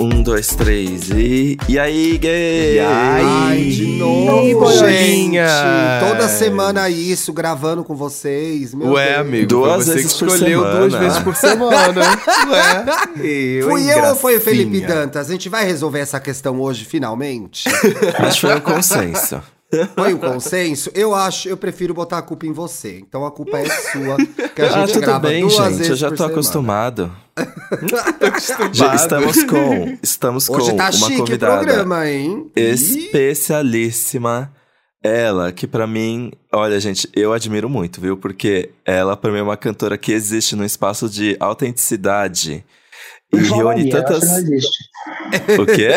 Um, dois, três e. E aí, gay? E aí? Ai, de novo, gente. Toda semana isso, gravando com vocês. Meu Ué, Deus. amigo, Duas você vezes que por escolheu semana. duas vezes por semana. Ué, eu, Fui eu ou foi o Felipe? Dantas? A gente vai resolver essa questão hoje, finalmente? Acho que foi um consenso. Foi um consenso? Eu acho, eu prefiro botar a culpa em você. Então a culpa é sua, que a gente Ah, tudo grava bem, duas gente. vezes Eu já por tô semana. acostumado. Acostumado. Já estamos com. Estamos Hoje com tá uma chique o convidada programa, hein? Especialíssima. Ela, que pra mim, olha, gente, eu admiro muito, viu? Porque ela, pra mim, é uma cantora que existe num espaço de autenticidade. E reúne falaria, eu acho tantas. que não existe. O quê?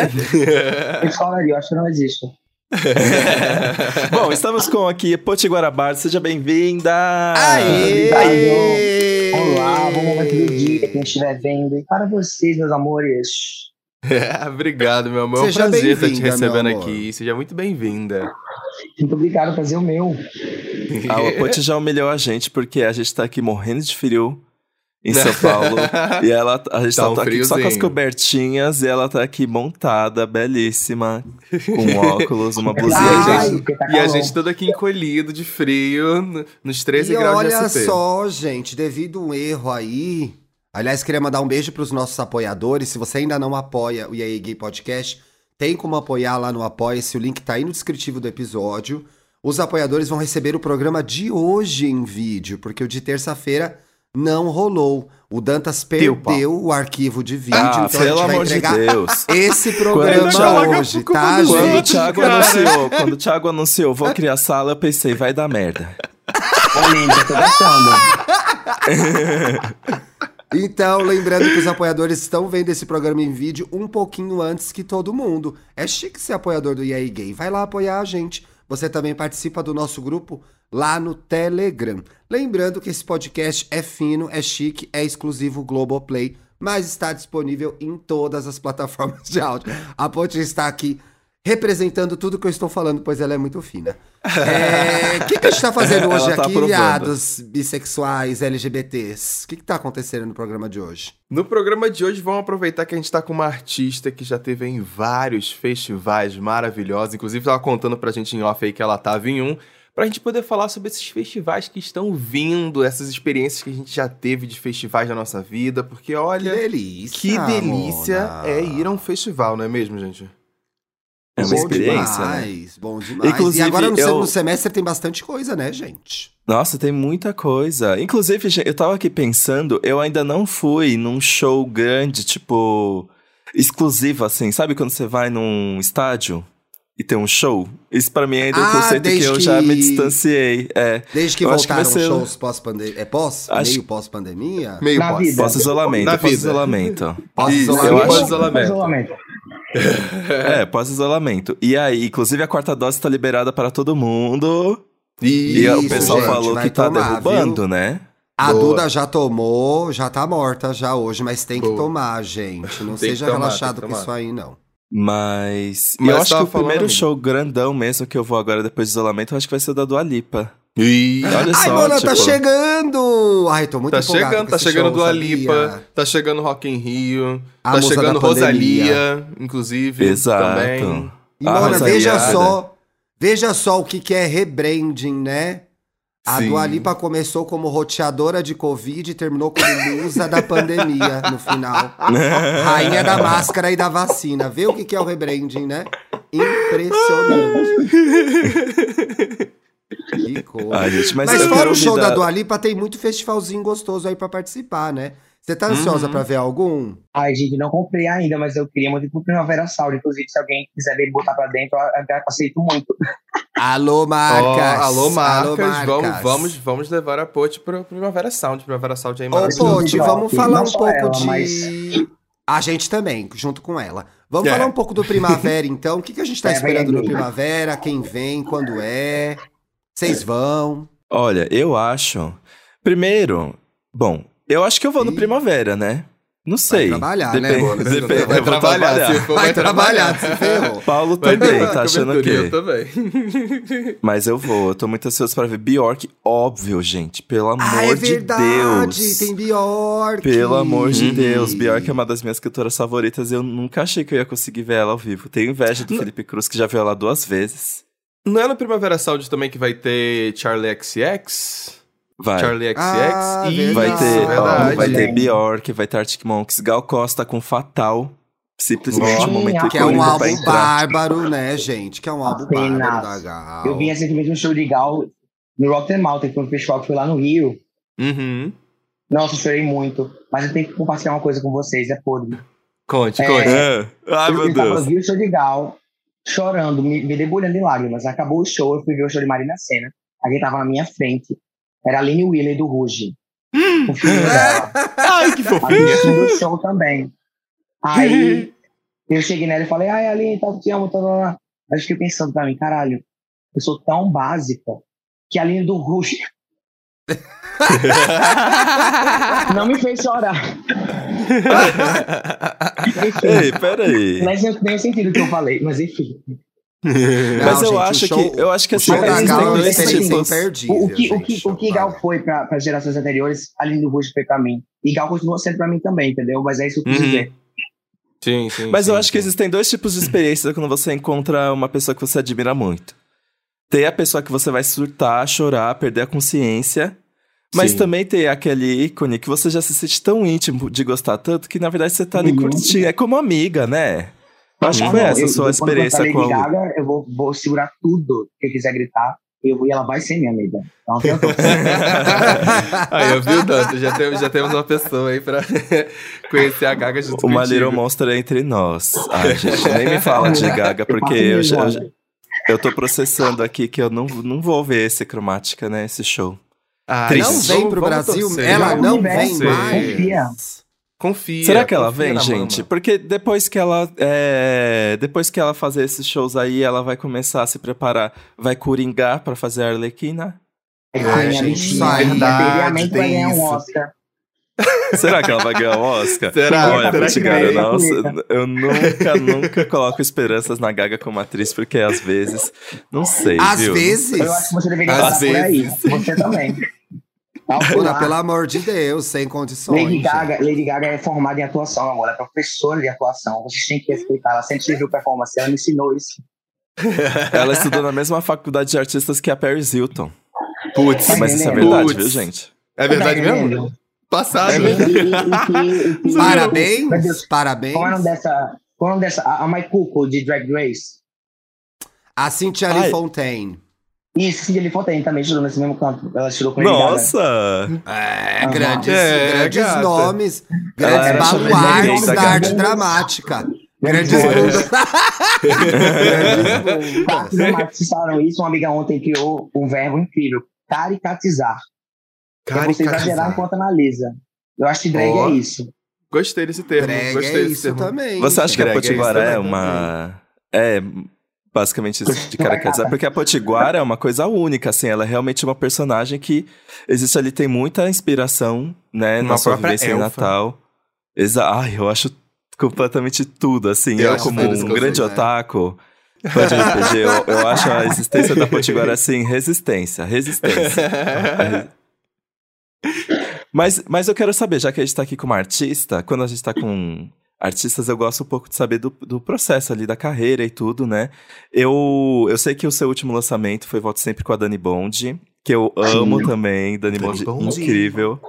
Me falaria, eu acho que não existe. Bom, estamos com aqui Potiguarabara, seja bem-vinda! Aê! Aê! Olá, bom momento do dia, quem estiver vendo. E para vocês, meus amores. É, obrigado, meu amor. É um Seja prazer estar te bem-vinda, recebendo aqui. Seja muito bem-vinda. Muito obrigado, prazer é o meu. Ah, o Poti já humilhou a gente porque a gente tá aqui morrendo de frio em São Paulo. e ela, a gente Tá tá, um tá aqui só com as cobertinhas e ela tá aqui montada, belíssima, com óculos, uma E blusinha. a Ai, gente, tá e a calor. gente todo aqui encolhido de frio, no- nos 13 E graus de olha só, gente, devido a um erro aí. Aliás, queria mandar um beijo pros nossos apoiadores. Se você ainda não apoia o EA Gay Podcast, tem como apoiar lá no Apoia-se. O link tá aí no descritivo do episódio. Os apoiadores vão receber o programa de hoje em vídeo, porque o de terça-feira não rolou. O Dantas Teu perdeu o arquivo de vídeo, Ah, então a pelo gente vai amor de entregar Deus. esse programa Thiago- hoje, tá, Quando o? Thiago anunciou, quando o Thiago anunciou, vou criar sala, eu pensei, vai dar merda. Tô. Então, lembrando que os apoiadores estão vendo esse programa em vídeo um pouquinho antes que todo mundo. É chique ser apoiador do EA Gay. Vai lá apoiar a gente. Você também participa do nosso grupo lá no Telegram. Lembrando que esse podcast é fino, é chique, é exclusivo Globoplay, mas está disponível em todas as plataformas de áudio. A Ponte está aqui representando tudo que eu estou falando, pois ela é muito fina. É, O que, que a gente está fazendo hoje tá aqui, aprovando. viados, bissexuais, LGBTs? O que, que tá acontecendo no programa de hoje? No programa de hoje, vamos aproveitar que a gente tá com uma artista que já teve em vários festivais maravilhosos. Inclusive, tava contando pra gente em off aí que ela tava em um. Pra gente poder falar sobre esses festivais que estão vindo, essas experiências que a gente já teve de festivais na nossa vida. Porque, Que olha, delícia! que delícia Mona. é ir a um festival, não é mesmo, gente? É uma Bom experiência, né? demais, Bom demais. Inclusive, e agora no eu- segundo semestre tem bastante coisa, né, gente? Nossa, tem muita coisa. Inclusive, gente, eu tava aqui pensando, eu ainda não fui num show grande, tipo, exclusivo, assim. Sabe quando você vai num estádio e tem um show? Isso pra mim ainda é um Ah, conceito que eu já me que- distanciei. É. Desde que Eu acho que voltaram ser- shows pós-pandemia. É pós? Acho- Meio pós-pandemia? Meio pós. Pós-isolamento, pós-isolamento. Pós-isolamento. eu acho- Pós-isolamento. É, pós-isolamento. E aí, inclusive, a quarta dose tá liberada para todo mundo. E Isso, o pessoal gente, falou que tá tomar, derrubando, né? A Boa. Duda já tomou, já tá morta já hoje, mas tem que Boa. tomar, gente. Não que seja tomar, relaxado que com tomar. isso aí, não. Mas, Mas eu acho que o primeiro amigo. show grandão mesmo que eu vou agora depois do isolamento, eu acho que vai ser o da Dua Lipa. E... Olha Ai, só, Mona, tipo, tá chegando! Ai, tô muito Tá empolgado chegando, com tá esse chegando show, Dua sabia? Lipa, tá chegando Rock in Rio, A tá chegando. Rosalia, inclusive. Exato. Também. E, Ah, Mona, veja só, veja só o que, que é rebranding, né? A Sim. Dua Lipa começou como roteadora de Covid e terminou como musa da pandemia no final. Rainha da máscara e da vacina. Vê o que, que é o rebranding, né? Impressionante. que coisa. Ai, gente, mas, Mas, fora o show me da Dua Lipa, tem muito festivalzinho gostoso aí pra participar, né? Você tá ansiosa Uhum. pra ver algum? Ai, gente, não comprei ainda, mas eu queria muito ir pro Primavera Sound. Inclusive, se alguém quiser vir botar pra dentro, eu aceito muito. Alô, marcas! alô, marcas, marcas. Vamos, vamos, vamos levar a Pote pro Primavera Sound. Primavera Sound é Ô. Pote, vamos não falar um pouco ela, de. mas- A gente também, junto com ela. Vamos É. falar um pouco do Primavera, então. O que, que a gente tá É, esperando no aí. Primavera? Quem vem? Quando é? Vocês vão? Olha, eu acho. Primeiro, bom, eu acho que eu vou no Ih. Primavera, né? Não sei. trabalhar, né, Depende- boa depende- Vai trabalhar, trabalhar. for, Vai trabalhar, se ferrou. Paulo Vai também, tá achando que. Eu também. Mas eu vou, eu tô muito ansioso pra ver Bjork, óbvio, gente. Pelo amor Ah, é de verdade, Deus. tem Bjork. Pelo amor de Uhum. Deus, Bjork é uma das minhas cantoras favoritas. Eu nunca achei que eu ia conseguir ver ela ao vivo. Tenho inveja do Felipe Cruz, que já viu ela duas vezes. Não é no Primavera Sound também que vai ter Charlie XX? Vai. Charlie XX? Ah, Isso, Vai ter, ó, vai ter. Bjork, vai ter Arctic Monkeys, Gal Costa com Fatal. Simplesmente um momento Que é um álbum bárbaro, né, gente? Que é um álbum Apenas. bárbaro da Gal. Eu vi recentemente um show de Gal no Rock the Mountain, que foi um festival que foi lá no Rio. Uhum. Nossa, eu chorei muito. Mas eu tenho que compartilhar uma coisa com vocês, é podre. Conte, É. conte. É. Ai, eu, meu eu Deus. vi o show de Gal, chorando, me, me debulhando em lágrimas. Acabou o show, eu fui ver o show de Marina Senna. Alguém tava na minha frente. Era a Aline Wheeler do Ruge. O filho dela. Ai, que fofinho. o show também. Aí eu cheguei nela e falei, ai, Aline, tá, te amo, tá, tá, tá. Aí eu fiquei pensando pra mim, caralho, eu sou tão básica que a Aline do Ruge não me fez chorar. Ei, peraí. mas eu tenho sentido o que eu falei, mas enfim. Não, Mas eu gente, o acho show- que eu acho que O assim, da Mas Gal é tem dois experiência tipos. O, o que, o gente. que, o que Gal foi para as gerações anteriores, a Aline do Ruge foi pra mim. E Gal continua sendo pra mim também, entendeu? Mas é isso que eu quis Uhum. dizer. Sim, sim. Mas eu sim, acho que sim. existem dois tipos de experiências quando você encontra uma pessoa que você admira muito. Tem a pessoa que você vai surtar, chorar, perder a consciência. Mas Sim. também tem aquele ícone que você já se sente tão íntimo de gostar tanto que na verdade você tá ali Uhum. curtindo. É como amiga, né? Eu acho que foi não, essa a eu- sua eu- quando experiência eu com a. Gaga, eu vou, vou segurar tudo que eu quiser gritar. Eu e ela vai ser minha amiga. Então, tem outra aí, eu vi o Dante, já temos, já temos uma pessoa aí pra conhecer a Gaga junto Uma contigo. Little Monster é entre nós. Ai, gente, nem me fala de Gaga, porque eu, já- eu, já- eu tô processando aqui que eu não, não vou ver esse cromática, né? Esse show. Ah, Triste. Não vem pro Brasil, torcer. ela não universo, vem confia. mais. Confia. Será que ela confia vem, gente? mama. Porque depois que ela é, depois que ela fazer esses shows aí, ela vai começar a se preparar, vai coringar pra fazer a Arlequina. Ai, Ai, gente, isso aí, vai ganhar um. Oscar. Será que ela vai ganhar o Oscar? Será? Olha, Será que Putigara, ganha? nossa, eu nunca, nunca coloco esperanças na Gaga como atriz, porque às vezes, não sei, Às viu? vezes. Eu acho que você deveria Às passar por aí. vezes. Você também. Tá, por Bruna, lá. pelo amor de Deus, sem condições. Lady. Gaga, Lady Gaga é formada em atuação, amor. Ela é professora de atuação. Vocês têm que respeitar. Ela sempre viu performance. Ela me ensinou isso. Ela estudou na mesma faculdade de artistas que a Paris Hilton. Putz, Mas isso é verdade, Putz. viu, gente? É verdade Tá mesmo? Passado. E- né? e- e- e- e- Parabéns, Deus, parabéns. Qual é o nome dessa? Qual é o nome dessa? A, a Mike Cuco, de Drag Race. A Cintia Ai. Lee Fontaine. Isso, Cindy Fontaine também estudou nesse mesmo canto. Ela estudou com. Nossa! É, Aham. grandes, É, grandes gata. nomes, grandes baluartes da arte dramática. Grandes bundas. Grandes bundas. Isso. Uma amiga ontem criou um verbo incrível. Caricatizar. Que é você exagerar enquanto analisa. Eu acho que drag Ó. é isso. Gostei desse termo. Drag gostei é desse isso termo. também. Você acha que a é Potiguara é também. uma. É basicamente isso de caracterizar? Porque a Potiguara é uma coisa única, assim, ela é realmente uma personagem que existe ali, tem muita inspiração, né, Uma na sua própria vivência em elfa. Natal. Exa Ai, eu acho completamente tudo, assim. Eu Eu, como um grande né? otaku. Fã de RPG, eu, eu acho a existência da Potiguara assim, resistência, resistência. Mas, mas eu quero saber, já que a gente tá aqui com uma artista, quando a gente tá com artistas, eu gosto um pouco de saber do, do processo ali, da carreira e tudo, né? Eu, eu sei que o seu último lançamento foi Volte Sempre com a Dani Bond, que eu amo Sim. também, Dani, Dani Bond, Bond. incrível.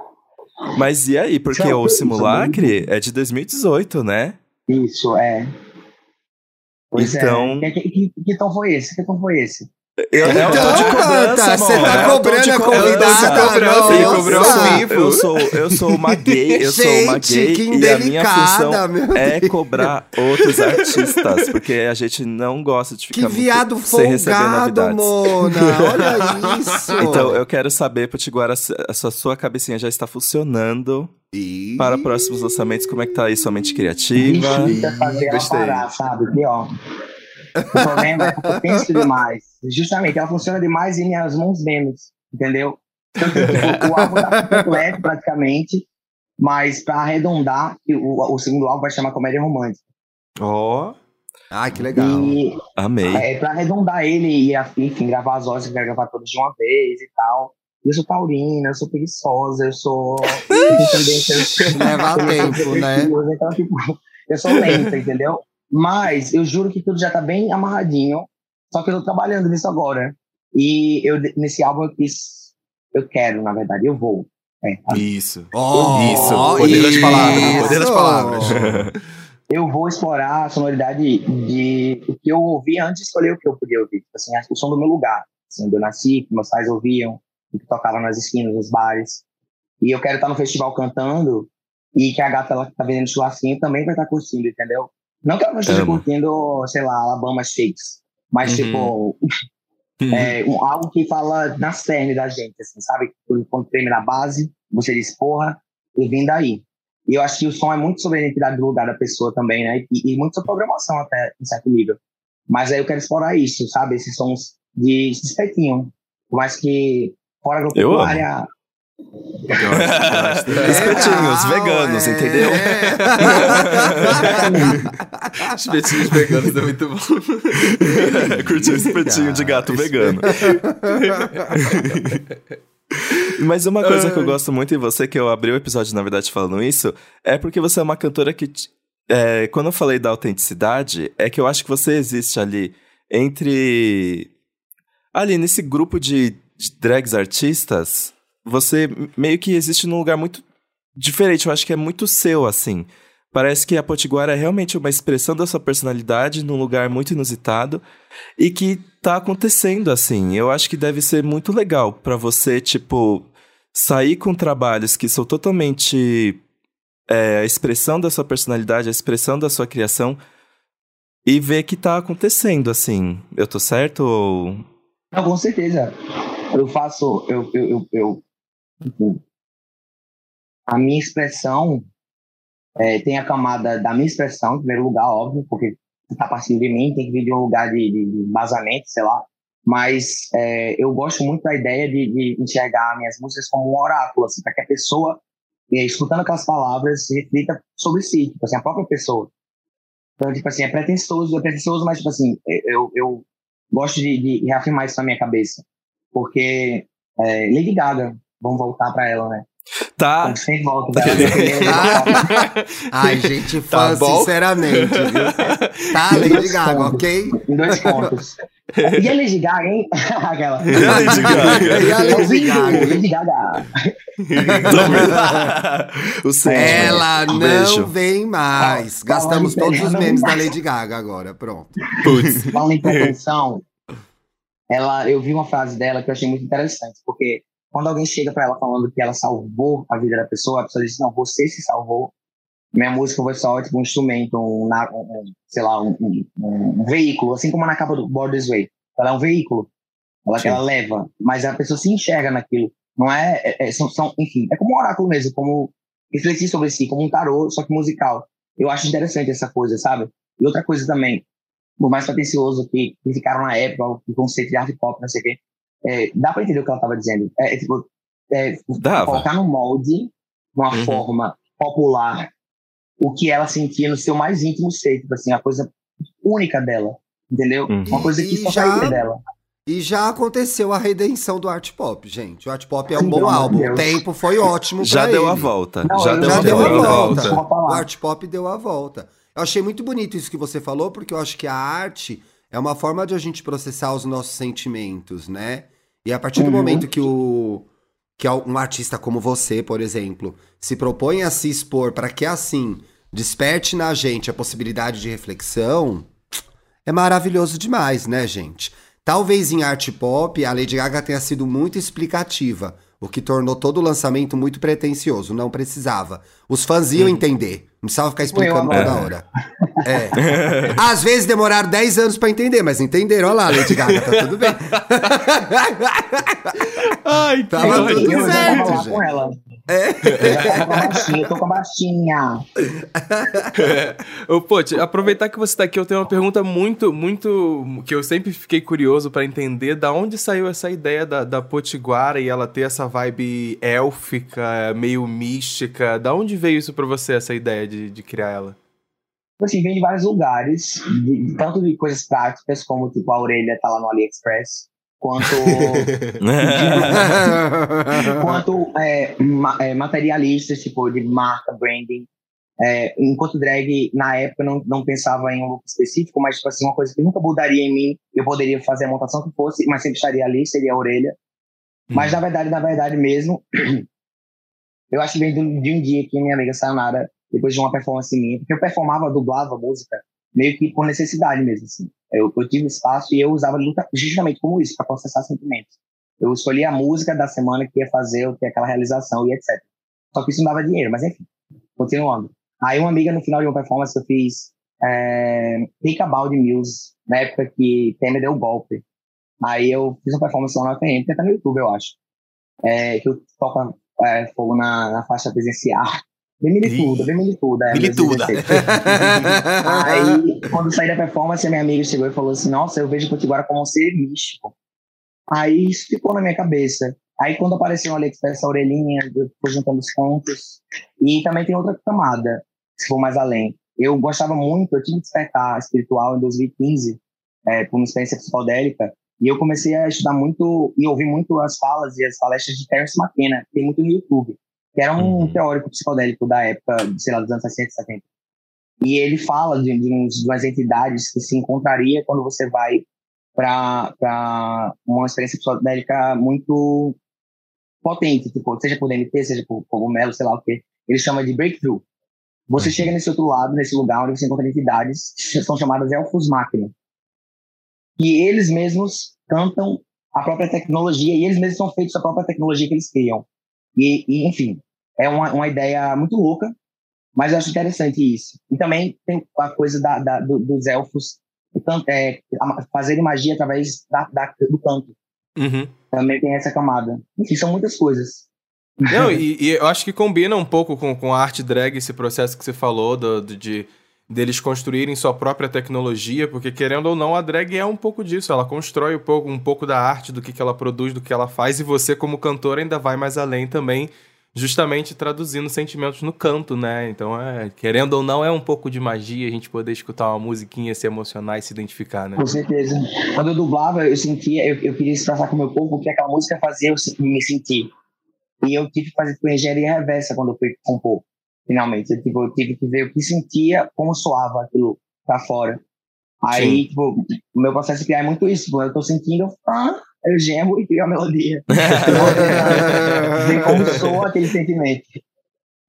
Mas e aí? Porque Tchau, o Simulacre é de 2018, né? Isso, é. Pois Então- é. Que, que, que, que tom foi esse? Que tom foi esse? Eu, eu tô de Então, cobrança, você tá Eu tô cobrando a convidada, ao vivo. Eu sou, eu sou uma gay, eu sou uma Gente, gay que e a minha função é Deus. cobrar outros artistas, porque a gente não gosta de Que ficar muito viado sem receber folgado, novidades. Mona. Olha isso. Então eu quero saber, Potiguara, se a sua, sua cabecinha já está funcionando Ih. para próximos lançamentos. Como é que tá aí sua mente criativa? É fazer gostei. parar, sabe? Pior. O problema é que eu penso demais. Justamente, ela funciona demais em minhas mãos menos, entendeu? Então, tipo, o álbum tá completo praticamente, Mas pra arredondar, que o, o segundo álbum vai chamar Comédia Romântica. Ó. Ai, que legal. E Amei. é, pra arredondar ele e, a- enfim, gravar as horas, eu quero gravar todas de uma vez e tal. Eu sou taurina, eu sou preguiçosa, eu sou. Leva tempo, né? Então, tipo, eu sou lenta, entendeu? Mas eu juro que tudo já tá bem amarradinho. Só que eu tô trabalhando nisso agora. E eu, nesse álbum eu quis. Eu quero, na verdade, eu vou. É, Isso. Oh, Isso, poder das palavras, poder das palavras. eu vou explorar a sonoridade de o que eu ouvi antes de escolher o que eu podia ouvir. Tipo Assim, o som do meu lugar. Assim, onde eu nasci, que meus pais ouviam, o que tocava nas esquinas, nos bares. E eu quero estar no festival cantando e que a gata ela que tá vendendo churrasquinho também vai estar curtindo, entendeu? Não que ela não esteja curtindo, sei lá, Alabama Shakes, mas Uhum. tipo, é, um- algo que fala na cerne da gente, assim, sabe? Quando- treme na base, você diz, porra, eu vim daí. E eu acho que o som é muito sobre a identidade do lugar da pessoa também, né? E, e muito sobre programação até, em certo nível. Mas aí eu quero explorar isso, sabe? Esses sons de espetinho. Por mais que fora da Eu amo. área Espetinhos, veganos, é. entendeu? Espetinhos veganos é muito bom. Curtiu espetinho de gato vegano. Mas uma coisa que eu gosto muito em você, que eu abri o episódio, na verdade, falando isso, é porque você é uma cantora que. é, quando eu falei da autenticidade, é que eu acho que você existe ali entre. Ali, nesse grupo de, de drags artistas, você meio que existe num lugar muito diferente. Eu acho que é muito seu, assim. Parece que a Potiguara é realmente uma expressão da sua personalidade num lugar muito inusitado e que tá acontecendo assim. Eu acho que deve ser muito legal pra você, tipo, sair com trabalhos que são totalmente é, a expressão da sua personalidade, a expressão da sua criação e ver que tá acontecendo assim. Eu tô certo ou Não, com certeza. Eu faço. Eu, eu, eu, eu-. A minha expressão é, tem a camada da minha expressão, em primeiro lugar, óbvio, porque está partindo de mim, tem que vir de um lugar de, de, embasamento, sei lá. Mas é, eu gosto muito da ideia de, de enxergar minhas músicas como um oráculo, assim, para que a pessoa, é, escutando aquelas palavras, reflita sobre si, tipo assim, a própria pessoa. Então, tipo assim, é pretensioso, é pretensioso, mas, tipo assim, eu, eu gosto de, de reafirmar isso na minha cabeça. Porque é, Lady Gaga, vamos voltar para ela, né? tá? Volto pra ela. Ai, gente, Tá fã, bom? sinceramente, viu? Tá, Lady Gaga, ok? em dois pontos. E a Lady Gaga, hein? Aquela. E a Lady Gaga? E a Lady Gaga? Lady Gaga. Ela Um não beijo. vem mais. Gastamos todos os memes da. Lady Gaga agora, pronto. Putz. Falando em pretensão, ela, eu vi uma frase dela que eu achei muito interessante, porque quando alguém chega para ela falando que ela salvou a vida da pessoa, a pessoa diz, não, você se salvou. Minha música foi só tipo, um instrumento, um, um- sei lá, um, um- um veículo, assim como na capa do Born This Way. Ela é um veículo, ela, Sim. ela leva, mas a pessoa se enxerga naquilo. Não é, é- é- são, são, enfim, é como um oráculo mesmo, como refletir sobre si, como um tarô, só que musical. Eu acho interessante essa coisa, sabe? E outra coisa também, por mais pretencioso que criticaram na época, o conceito de art pop, não sei o quê, é, dá pra entender o que ela tava dizendo. É, é tipo, é, colocar no molde, uma Uhum. forma popular, o que ela sentia no seu mais íntimo ser, tipo assim, a coisa única dela, entendeu? Uhum. Uma coisa que só já- saía dela. E já aconteceu a redenção do art pop, gente. O art pop é um Sim, bom álbum. O Deus. tempo foi ótimo Já pra deu ele. a volta. Não, já eu deu, Já a deu volta. a volta. Desculpa O art pop deu a volta. Eu achei muito bonito isso que você falou, porque eu acho que a arte é uma forma de a gente processar os nossos sentimentos, né? E a partir do Uhum. momento que o que um artista como você, por exemplo, se propõe a se expor para que assim desperte na gente a possibilidade de reflexão, é maravilhoso demais, né, gente? Talvez em arte pop a Lady Gaga tenha sido muito explicativa, o que tornou todo o lançamento muito pretensioso, não precisava. Os fãs iam entender Não precisava ficar explicando toda hora. É. Às vezes demoraram 10 anos pra entender, mas entenderam. Olha lá, Lady Gaga, tá tudo bem. Ai, que Tava Eu, tudo eu certo, gente. com ela. É. Eu tava com a baixinha, eu tô com a baixinha. Ô, Pô, te- aproveitar que você tá aqui, eu tenho uma pergunta muito, muito. que eu sempre fiquei curioso pra entender da onde saiu essa ideia da, da Potiguara e ela ter essa vibe élfica, meio mística. Da onde veio isso pra você, essa ideia de, de criar ela? Tipo assim, vem de vários lugares, de- tanto de coisas práticas, como tipo a orelha tá lá no AliExpress, quanto, quanto é, ma- é, materialistas, tipo de marca, branding. É, enquanto drag, na época, eu não, não pensava em um look específico, mas tipo assim, uma coisa que nunca mudaria em mim, eu poderia fazer a montação que fosse, mas sempre estaria ali, seria a orelha. Mas na verdade, na verdade mesmo, eu acho que vem de um, de um dia que minha amiga Sayonara, depois de uma performance minha, porque eu performava, dublava música, meio que por necessidade mesmo, assim. Eu, eu tive espaço e eu usava justamente como isso, para processar sentimentos. Eu escolhia a música da semana que ia fazer, eu ter aquela realização e etc. Só que isso não dava dinheiro, mas enfim, continuando. Aí uma amiga, no final de uma performance, eu fiz é, Think About Muse, na época que Temer deu o golpe. Aí eu fiz uma performance lá no FM, que tá no YouTube, eu acho. É, que eu toco é, fogo na, na faixa presencial. Bem milituda, bem milituda. É, Milituda. 2016. Aí, quando saí da performance, a minha amiga chegou e falou assim: Nossa, eu vejo o Potiguara como um ser místico. Aí isso ficou na minha cabeça. Aí, quando apareceu no AliExpress essa orelhinha, eu fui juntando os pontos. E também tem outra camada, se for mais além. Eu gostava muito, eu tive despertar espiritual em 2015, é, por uma experiência psicodélica, e eu comecei a estudar muito e ouvir muito as falas e as palestras de Terence McKenna, que tem muito no YouTube, que era um Uhum. teórico psicodélico da época, sei lá, dos anos 60 e 70. E ele fala de, de, uns, de umas entidades que se encontraria quando você vai para uma experiência psicodélica muito potente, tipo, seja por DMT, seja por cogumelo, sei lá o que. Ele chama de breakthrough. Você chega nesse outro lado, nesse lugar onde você encontra entidades que são chamadas elfos máquina. E eles mesmos cantam a própria tecnologia e eles mesmos são feitos a própria tecnologia que eles criam. E, e, enfim, é uma, uma ideia muito louca, mas eu acho interessante isso. E também tem a coisa da, da, do, dos elfos can- é, fazerem magia através da, da- do canto. Uhum. Também tem essa camada. Enfim, são muitas coisas. Não, e, e eu acho que combina um pouco com, com a arte drag esse processo que você falou do, do- de deles construírem sua própria tecnologia, porque querendo ou não, a drag é um pouco disso. Ela constrói um pouco, um pouco da arte, do que, que ela produz, do que ela faz, e você, como cantor, ainda vai mais além também, justamente traduzindo sentimentos no canto, né? Então, é, querendo ou não, é um pouco de magia a gente poder escutar uma musiquinha, se emocionar e se identificar, né? Com certeza. Quando eu dublava, eu sentia, eu, eu queria expressar com o meu povo o que aquela música fazia eu me sentir. E eu tive que fazer tipo, engenharia reversa quando eu fui compor, finalmente. Eu, tipo, eu tive que ver o que sentia, como soava aquilo pra fora. Aí, tipo, o meu processo de criar é muito isso. Eu tô sentindo, ah, eu gemo e crio a melodia. ver como soa aquele sentimento.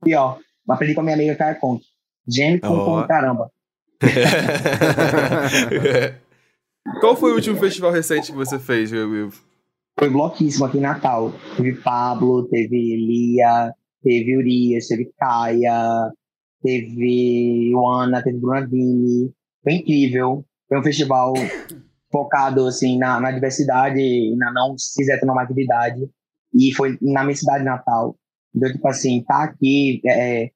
E ó, aprendi com a minha amiga Caia Conte. Geme com Ó. com caramba. Qual foi o último festival recente que você fez, Will? Foi bloquíssimo aqui em Natal. Teve Pablo, teve Lia, teve Urias, teve Caia, teve Luana, teve Bruna Vini. Foi incrível. Foi um festival focado assim, na, na diversidade e na não cis-heteronormatividade. E foi na minha cidade natal. Então, tipo assim, tá aqui. é,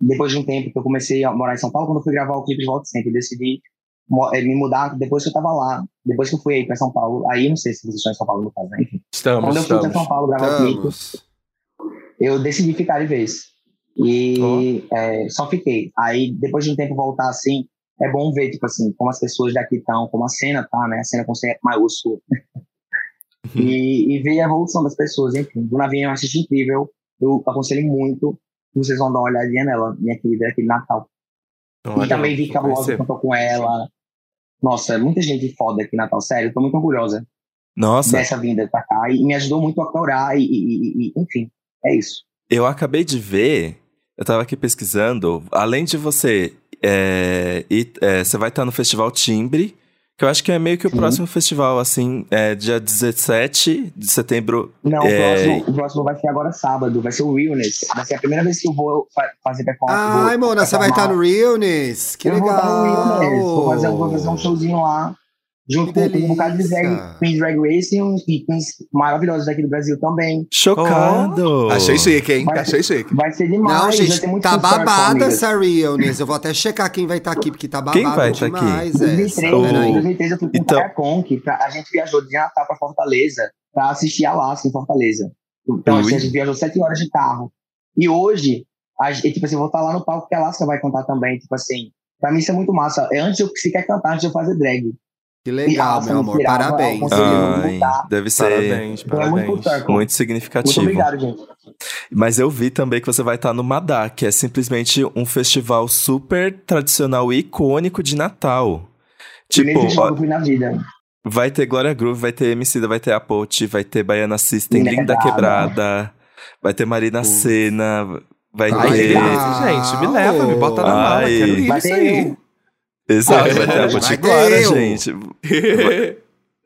depois de um tempo que eu comecei a morar em São Paulo, quando eu fui gravar o clipe de Volta Sempre, eu decidi eh, me mudar depois que eu tava lá. Depois que eu fui aí pra São Paulo. Aí, não sei se vocês estão em São Paulo, no caso, né? Enfim. Estamos, Quando eu fui pra estamos. São Paulo gravar o clipe, Estamos. Eu decidi ficar de vez. E é, só fiquei. Aí, depois de um tempo voltar assim, é bom ver, tipo assim, como as pessoas daqui estão, como a cena tá, né? A cena com C maiúsculo. e, e ver a evolução das pessoas, enfim. Bruna Vinha é uma artista incrível. Eu aconselho muito vocês vão dar uma olhadinha nela, minha querida, aqui de Natal. Olha, e também vi que a Cabulosa conhecer. cantou com ela. Nossa, muita gente foda aqui em Natal, sério. Tô muito orgulhosa Nossa, dessa vinda pra cá. E me ajudou muito a corar, e- e- e- enfim, é isso. eu acabei de ver, eu tava aqui pesquisando, além de você é, ir- é, você vai estar no Festival Timbre, Que eu acho que é meio que o Sim. próximo festival, assim, é dia 17 de setembro. Não, É. o, próximo, o próximo vai ser agora sábado, vai ser o Realness. Vai ser a primeira vez que eu vou fa- fazer performance. Ai, vou Mona, você vai estar no Realness? Que eu vou estar no legal! Realness. Vou fazer, vou fazer um showzinho lá. Junto com, com um bocado de drag. Queens Drag Racing e Queens maravilhosos daqui do Brasil também. Chocado! Achei chique, hein? Vai- Achei chique. Vai ser demais. Não, vai gente, ter muito tá babada essa Realness. Eu vou até checar quem vai estar aqui, porque tá babada Quem vai tá demais. Em essa. 2003, Oh. em 2003 eu fui com Então- o Então... que pra, a gente viajou de Natal pra Fortaleza pra assistir Alaska em Fortaleza. Então assim, a gente viajou sete horas de carro. E hoje, a, gente- tipo assim, eu vou estar lá no palco que a Alaska vai cantar também. Tipo assim, pra mim isso é muito massa. É antes eu se quer cantar, antes de eu fazer drag. Que legal, meu me amor. Parabéns. Ai, voltar. deve ser Parabéns, muito parabéns. circle. muito significativo. Muito obrigado, gente. Mas eu vi também que você vai estar no Madá, que é simplesmente um festival super tradicional e icônico de Natal. Primeiro Tipo, ó, na vida. vai ter Glória Groove, vai ter Emicida, vai ter a Pote, vai ter Baiana System, Linda Linda Quebrada. Vai ter Marina. Senna, vai Ai, ter... gente. Me leva, me bota na mala. Ai. Quero ir Vai isso ter aí. eu. Exato, vai ter a Potiguara, gente.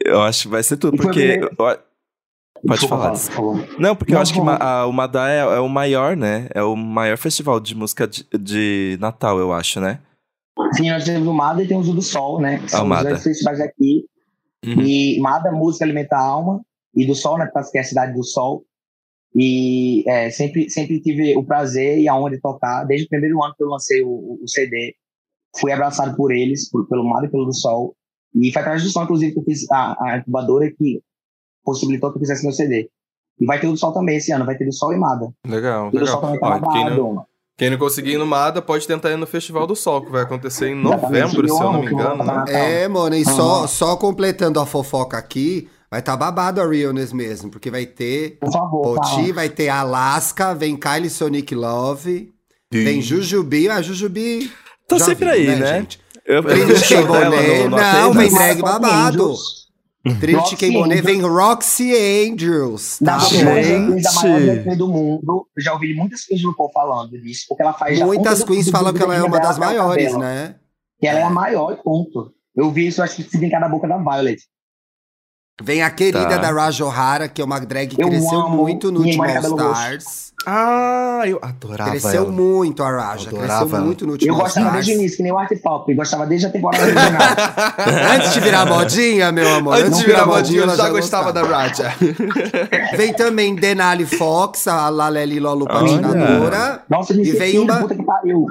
Eu acho que vai ser tudo, porque... Pode falar. Não, porque eu Não, acho que a- o Madá é, é o maior, né? É o maior festival de música de, de Natal, eu acho, né? Sim, nós temos o Mada e temos o do Sol, né? Que são os Mada. dois festivais aqui. Uhum. E Mada, música alimenta a alma. E do Sol, né? Porque é a cidade do Sol. E é, sempre, sempre tive o prazer e a honra de tocar. Desde o primeiro ano que eu lancei o, o CD, fui abraçado por eles, por- pelo Mada e pelo do Sol. E foi através do Sol, inclusive, que eu fiz a, a incubadora que possibilitou que eu fizesse meu CD. E vai ter o do Sol também esse ano, vai ter do Sol e Mada. Legal, E o do Sol legal. também tá Ó, quem, não, quem não conseguir ir no Mada, pode tentar ir no Festival do Sol, que vai acontecer em novembro, se eu não me engano, né? Natal. É, mano, e só, Aham. só completando a fofoca aqui, vai estar babado a Realness mesmo, porque vai ter Por favor, Poti, vai ter Alaska, vem Kylie Sonic Love, vem Jujubi, ah, Jujubi. Tá já sempre viu, aí, né, né? gente? Eu, vi Trinity K. show dela Bonet, no, no não, vem drag babado. Trinity Roxy K. Bonet, Angels. vem Roxy Angels, Da, tá Gente. bom? maior, da maior drag do mundo. Eu já ouvi muitas queens do povo falando disso, porque ela faz Muitas queens falam que ela é uma das maiores, né? Que ela é a maior, ponto. Eu vi isso, acho que se brincar na boca da Violet. Vem a querida Tá. da Raja O'Hara, que é uma drag que Eu cresceu amo muito no último All. Stars. Ah, eu adorava Cresceu ela. muito a Raja, Eu adorava cresceu ela. muito no último Eu gostava Stars. desde o início, que nem o Art Pop. Gostava desde a temporada original. Antes de virar modinha, meu amor. Antes de virar modinha, eu já gostava da Raja. Vem também Denali Fox, a Laleli Lolo patinadora. Nossa, me E vem uma- puta que pariu.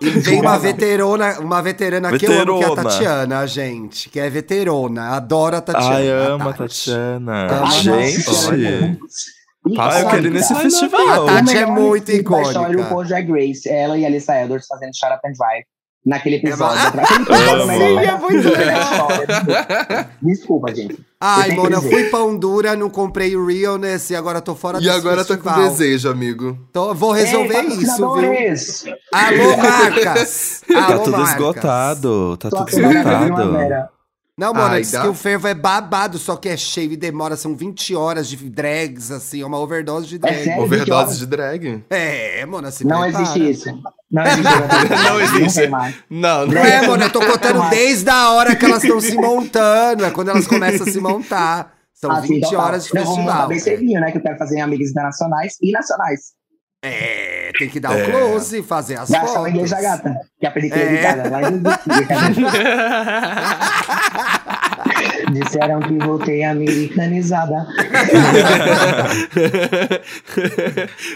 E vem uma veterana, uma veterana que eu amo, que é a. Tatiana, gente. Que é veterona. Adoro a Tatiana. Ai, ama a Tati. Tatiana. Ai, Gente. nossa, Ah, eu quero ir nesse icônica. festival. A Tati é O muito clipe da história icônica. do Paul Drag Race, ela e a Alissa Edwards fazendo Shut Up and Drive. Naquele episódio. É, episódio Sim, é muito da legal. Desculpa. Gente. Ai, mano, eu fui pão dura, não comprei o Realness e agora tô fora E desse agora tá com desejo, amigo. Tô- vou resolver Ei, isso, viu? Alô, marcas! Tá Alô, tudo marcas. esgotado. Tá Tô tudo esgotado. Não, mano, Ai, diz dá. que o fervo é babado, só que é cheio e demora, são 20 horas de drags, assim, é uma overdose de drag. sério? Overdose de drag? É, mano, assim, Não prepara. existe isso. Não existe. Não existe. Não, não Não é, mano, eu tô contando desde a hora que elas estão se montando, é quando elas começam a se montar. São Ah, sim, 20 então tá. horas de Não, vamos montar bem cedinho, né? Que eu quero fazer em amigas internacionais e nacionais. É, tem que dar É. o close, fazer as Gastar o fotos. inglês da gata. Que aprendi que É. é. casa. Lá em Disseram que voltei americanizada.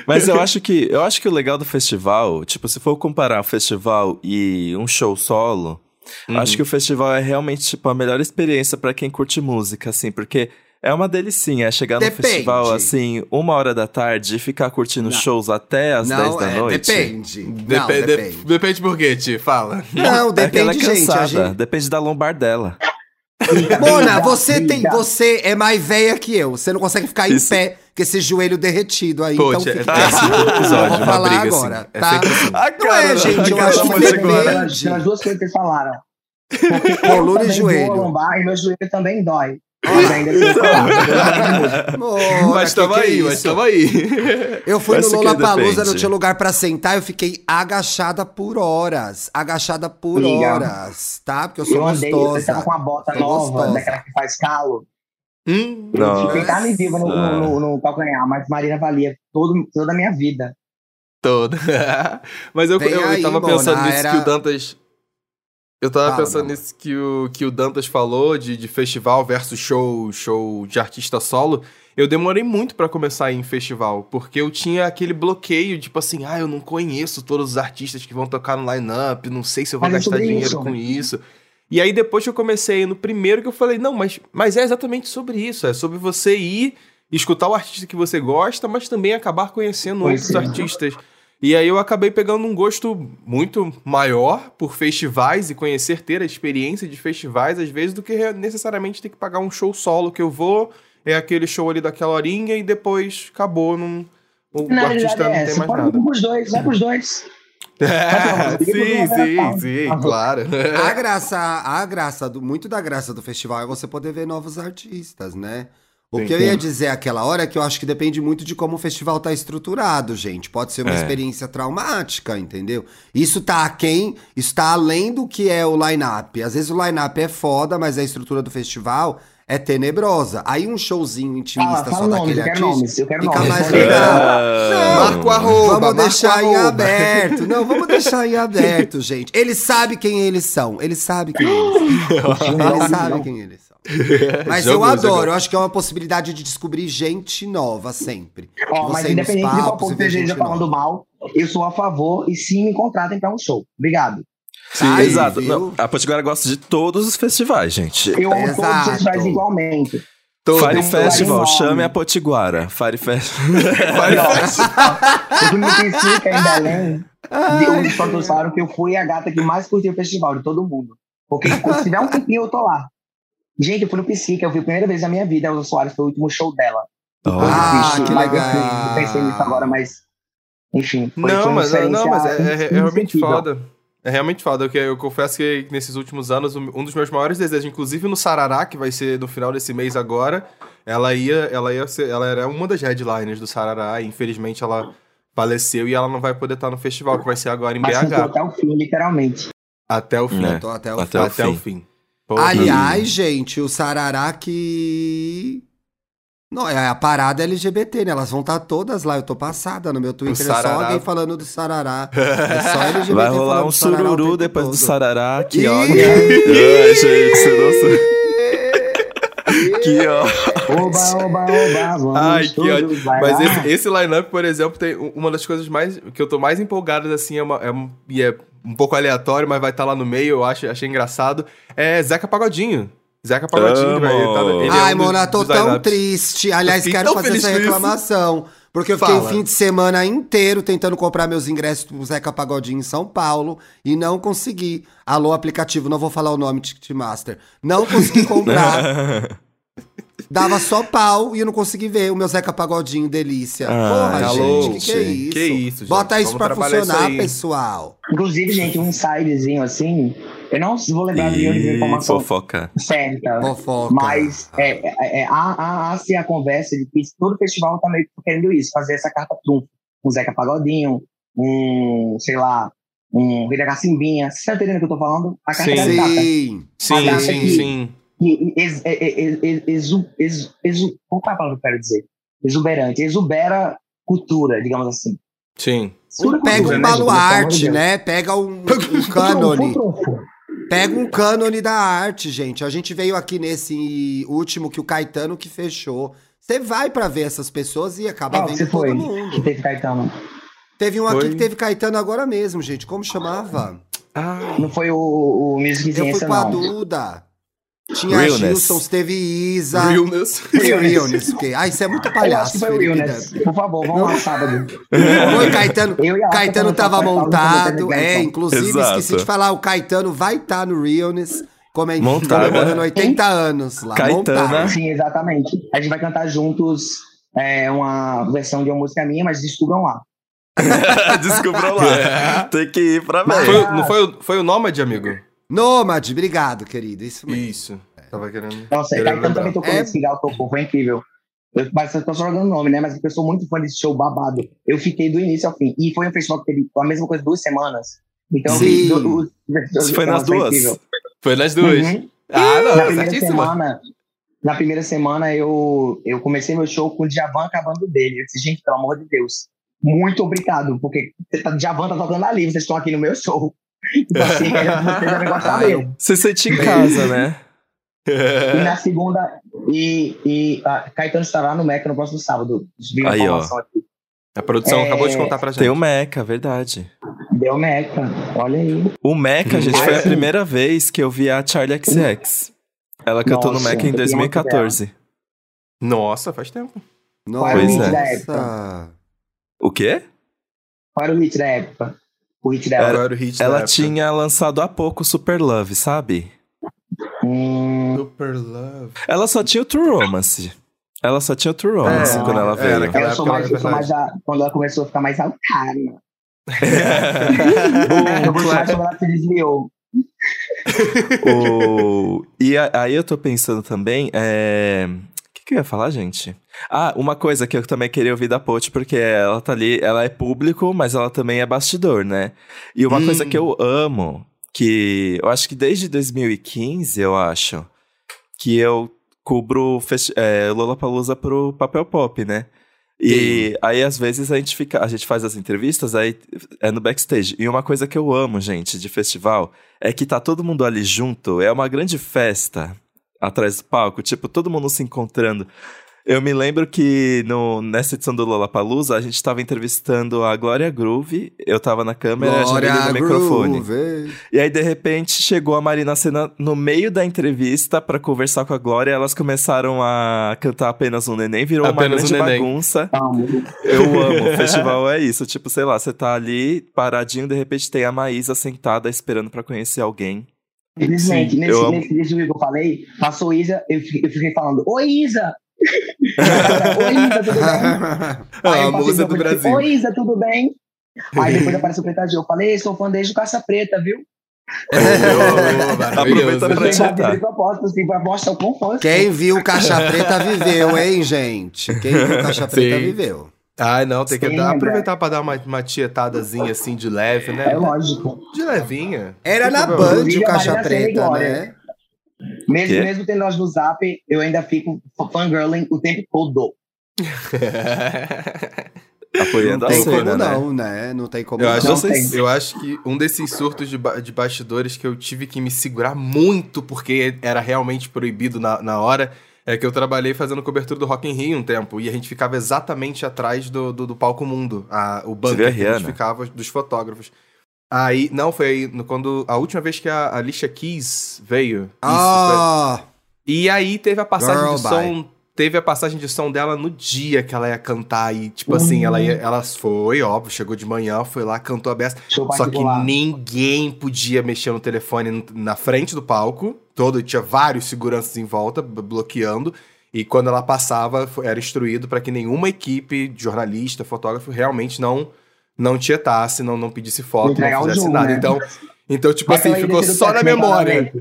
Mas eu acho que eu acho que o legal do festival, tipo, se for comparar o festival e um show solo, Uhum. acho que o festival é realmente tipo a melhor experiência pra quem curte música, assim, porque é uma delicinha, é chegar no Depende. festival assim, uma hora da tarde e ficar curtindo Não. shows até as 10 Não, da é, noite. depende. Não, Depende, depende. depende por quê, Ti? Fala. Não, É é depende, cansada, gente... depende da lombar dela. Mona, você tem, você é mais velha que eu. Você não consegue ficar em Isso. pé com esse joelho derretido aí. Pô, então Tia, fica é sempre quieto. episódio, Vou uma falar briga assim. agora, É tá? assim. A Não é, gente, eu acho que depende. Pelas pelas duas coisas que vocês falaram. Porque Coluna eu e também joelho. lombar e meu joelho também dói. Ainda. Moura, mas que tamo que é aí, mas tamo aí. Eu fui Mas no que Lollapalooza, não tinha lugar pra sentar, eu fiquei agachada por horas. Agachada por Amiga. horas, tá? Porque eu sou Eu andei, eu gostosa. tava com uma bota nova, gostosa. daquela que faz calo. Hum, Não. Fiquei carne viva no, no, no, no calcanhar, mas Marina valia todo, toda a minha vida. Toda. Mas eu, eu, eu aí, tava Mona, pensando nisso era- que o Dantas. Eu tava Fala, pensando Mona. nisso que o, que o Dantas falou de, de festival versus show, show de artista solo. Eu demorei muito pra começar a ir em festival, porque eu tinha aquele bloqueio, tipo assim, ah, eu não conheço todos os artistas que vão tocar no line-up, não sei se eu vou Mas gastar dinheiro isso. com isso. E aí depois que eu comecei no primeiro que eu falei, não, mas, mas é exatamente sobre isso, é sobre você ir, escutar o artista que você gosta, mas também acabar conhecendo Pois outros é. artistas. E aí eu acabei pegando um gosto muito maior por festivais e conhecer, ter a experiência de festivais, às vezes, do que necessariamente ter que pagar um show solo que eu vou, é aquele show ali daquela horinha e depois acabou, não, o Na artista realidade não é tem mais Pode nada. ir pros dois, vai pros dois. É, sim, sim, sim, claro. A graça, a graça do, muito da graça do festival é você poder ver novos artistas, né? O Sim, que eu ia dizer aquela hora é que eu acho que depende muito de como o festival tá estruturado, gente. Pode ser uma É. experiência traumática, entendeu? Isso tá aquém, isso tá além do que é o line-up. Às vezes o line-up é foda, mas a estrutura do festival é tenebrosa. Aí um showzinho intimista Fala, só nomes, daquele eu artista nomes, eu quero fica nomes. mais legal. Ah, Marco arroba, Vamos Marco deixar em arroba. aberto. Não, vamos deixar em aberto, gente. Eles sabem quem eles são. Eles sabem quem eles são. Eles sabem quem eles são. Mas eu adoro. Eu acho que é uma possibilidade de descobrir gente nova sempre. Ó, mas independente de qual papos povo e ver esteja gente falando nova. mal, eu sou a favor e sim me contratem pra um show. Obrigado. Aí, Exato. viu? Não, a Potiguara gosta de todos os festivais, gente. Eu amo todos Exato. os festivais igualmente. Todo Fire Festival, chame a Potiguara. Fire Festival. Eu fui no Psica em Belém. Os falaram que eu fui a gata que mais curtiu o festival de todo mundo. Porque se tiver um tempinho, eu tô lá. Gente, eu fui no Psica, eu vi a primeira vez na minha vida, a Elza Soares foi o último show dela. Depois Ah, que mas legal. Eu, eu pensei nisso agora, mas. Enfim. Não, uma mas, é- não, mas é, é- é realmente foda. É realmente foda. Eu, eu confesso que nesses últimos anos, um dos meus maiores desejos, inclusive no Sarará, que vai ser no final desse mês agora, ela ia, ela ia ser, ela era uma das headliners do Sarará, e infelizmente ela faleceu e ela não vai poder estar no festival, que vai ser agora em Mas BH. até o fim, literalmente. Até o fim. É. Tô até o Até Até, o o fim. Porra. Aliás, gente, o Sarará que. Não, é a parada LGBT, né? Elas vão estar todas lá. Eu tô passada no meu Twitter. É só alguém falando do Sarará. É só LGBT Vai rolar um do sururu depois todo. do Sarará, que olha. Ai, gente, você não Que ó. Oba, oba, oba, vamos Ai, que ódio. bailar. Mas esse, esse line-up, por exemplo, tem uma das coisas mais que eu tô mais empolgado, assim, é uma, é é um pouco aleatório, mas vai estar lá no meio, eu acho, achei engraçado. É Zeca Pagodinho. Zeca Pagodinho, Amo. vai tá, ele é Ai, um dos- Mona, tô tão triste. Aliás, fiquei quero fazer essa reclamação. Porque eu fiquei Fala. o fim de semana inteiro tentando comprar meus ingressos pro Zeca Pagodinho em São Paulo e não consegui. Alô, aplicativo, não vou falar o nome Ticketmaster. Não consegui comprar. Dava só pau e eu não consegui ver o meu Zeca Pagodinho delícia. Ah, Porra, alô, gente, que que é isso? Que isso, gente. Bota isso Vamos pra isso funcionar, aí. pessoal. Inclusive, gente, um insidezinho assim. Eu não vou lembrar de onde informação fofoca. certa. Fofoca. Mas é, é, é, há, há, há sim a conversa de que todo festival tá meio que querendo isso, fazer essa carta trunfo. Um Zeca Pagodinho, um, sei lá, um Rita Cacimbinha. Você tá entendendo o que eu tô falando? A carta Sim. da gata. Sim. Sim, sim, aqui- sim. E ex, exu, exu, exu, qual é a palavra que eu quero dizer? Exuberante. Exubera cultura, digamos assim. Sim. Tudo Pega um né, baluarte, né? Pega um, um cânone. Pega um cânone da arte, gente. A gente veio aqui nesse último que o Caetano que fechou. Você vai pra ver essas pessoas e acaba Qual que vendo você foi? todo Que mundo. teve Caetano. Teve um aqui Foi? que teve Caetano agora mesmo, gente. Como chamava? Ah, Não foi o, o Music Eu fui com a. Duda. Tinha Realness. Gilson, teve Isa. realness. Realness. o quê? Ah, isso é muito palhaço, foi Felipe. Dantas. Por favor, vamos lá sábado. Foi, Caetano. Eu e a Caetano Rafa tava também falamos montado. É, Caetano. inclusive, Exato. esqueci de falar, o Caetano vai estar no Realness. Como é Montado. comemorando 80 anos lá. Caetana. montado. Sim, exatamente. A gente vai cantar juntos é, uma versão de uma música minha, mas descubram lá. Descobriu lá. Tem que ir pra ver. Foi, não foi, o- foi o Nômade, amigo? Nômade, obrigado, querido. Isso mesmo. Isso. Tava querendo. Nossa, querendo Caetano também tocou É. nesse Gal tocou, foi incrível. Eu, mas eu tô só jogando nome, né? Mas eu sou muito fã desse show babado. Eu fiquei do início ao fim. E foi um festival que teve a mesma coisa duas semanas. Então, eu Sim. do- foi nas duas. incrível. Foi nas duas. Uhum. Ah, na não, primeira certíssimo. semana, na primeira semana eu, eu comecei meu show com o Djavan acabando dele. Eu disse, gente, pelo amor de Deus, muito obrigado, porque tá- Djavan tá tocando ali, vocês estão aqui no meu show. Então, assim, gostar mesmo. Você sente em casa, né? E na segunda, e, e ah, Caetano estará no Meca no próximo sábado. Aí, ó. informação aqui. A produção É, acabou de contar pra gente. Tem o Meca, verdade. Deu Meca, olha aí. O Meca, gente, foi a primeira vez que eu vi a Charlie XX. Ela cantou no Nossa, Meca em eu queria muito 2014. Nossa, faz tempo. Nossa. Pois é. O quê? Qual era o hit da época? O hit dela. O hit Ela época? tinha lançado há pouco Super Love, sabe? Hum, Super Love. Ela só tinha o True Romance. Ela só tinha o True Romance É, quando ela é, veio. naquela ela época, mais, é mais a- quando ela começou a ficar mais. Boom, quando ela se desviou. O... E aí eu tô pensando também, é... O que, que eu ia falar, gente? Ah, uma coisa que eu também queria ouvir da Pote, porque ela tá ali, ela é público, mas ela também é bastidor, né? E uma Hum. coisa que eu amo, que eu acho que desde 2015, eu acho, que eu cubro é, Lollapalooza pro Papel Pop, né? E aí, às vezes, a gente fica. A gente faz as entrevistas, aí é no backstage. E uma coisa que eu amo, gente, de festival, é que tá todo mundo ali junto. É uma grande festa atrás do palco. Tipo, todo mundo se encontrando. Eu me lembro que no, nessa edição do Lollapalooza, a gente tava entrevistando a Glória Groove. Eu tava na câmera, a Glória Jamile no microfone. Groove. E aí, de repente, chegou a Marina Senna no meio da entrevista pra conversar com a Glória. Elas começaram a cantar apenas um neném, virou Apenas uma um grande neném. bagunça. Amo. Eu amo. O festival é isso. Tipo, sei lá, você tá ali paradinho, de repente tem a Maísa sentada esperando pra conhecer alguém. Simplesmente, Sim, nesse, eu amo. nesse vídeo que eu falei, passou Isa, eu fiquei, eu fiquei falando, Oi, Isa! Oi, Isa, tudo bem? Aí a por do Brasil. Oi, Isa, tudo bem? Aí depois apareceu o Preta Gil. Eu falei, sou fã desde o Caça Preta, viu? Pra te assim, pra mostrar o quão fã eu sou. Quem viu Caixa Preta viveu, hein, gente? Quem viu Caixa Preta Sim. viveu. Ai, não, tem que Sim, dar, né? aproveitar pra dar uma, uma tietadazinha assim de leve, né? É lógico. De levinha. Era na. Band o Caixa Preta, né? Mesmo, Quê? mesmo tendo nós no Zap, eu ainda fico fangirling o tempo todo. Apoiando Não a tem cena, como né? não, né? Não tem como Eu não. acho, Não vocês- tem. eu acho que um desses surtos de, ba- de bastidores que eu tive que me segurar muito porque era realmente proibido na, na hora é que eu trabalhei fazendo cobertura do Rock in Rio um tempo e a gente ficava exatamente atrás do, do, do palco mundo, a, o a bunker que a gente ficava dos fotógrafos. Aí, não, foi quando a última vez que a Alicia Keys veio. Isso, foi- Ah, E aí teve a passagem Girl, de bye. som. Teve a passagem de som dela no dia que ela ia cantar. E, tipo assim, ela, ia, ela foi, óbvio, chegou de manhã, foi lá, cantou a beça. Show Só que ninguém podia mexer no telefone na frente do palco. Todo, tinha vários seguranças em volta, bloqueando. E quando ela passava, era instruído para que nenhuma equipe, de jornalista, fotógrafo, realmente não não tietasse, não, não pedisse foto, não fizesse jogo, nada. né? Então, então, tipo Mas assim, ficou só na memória.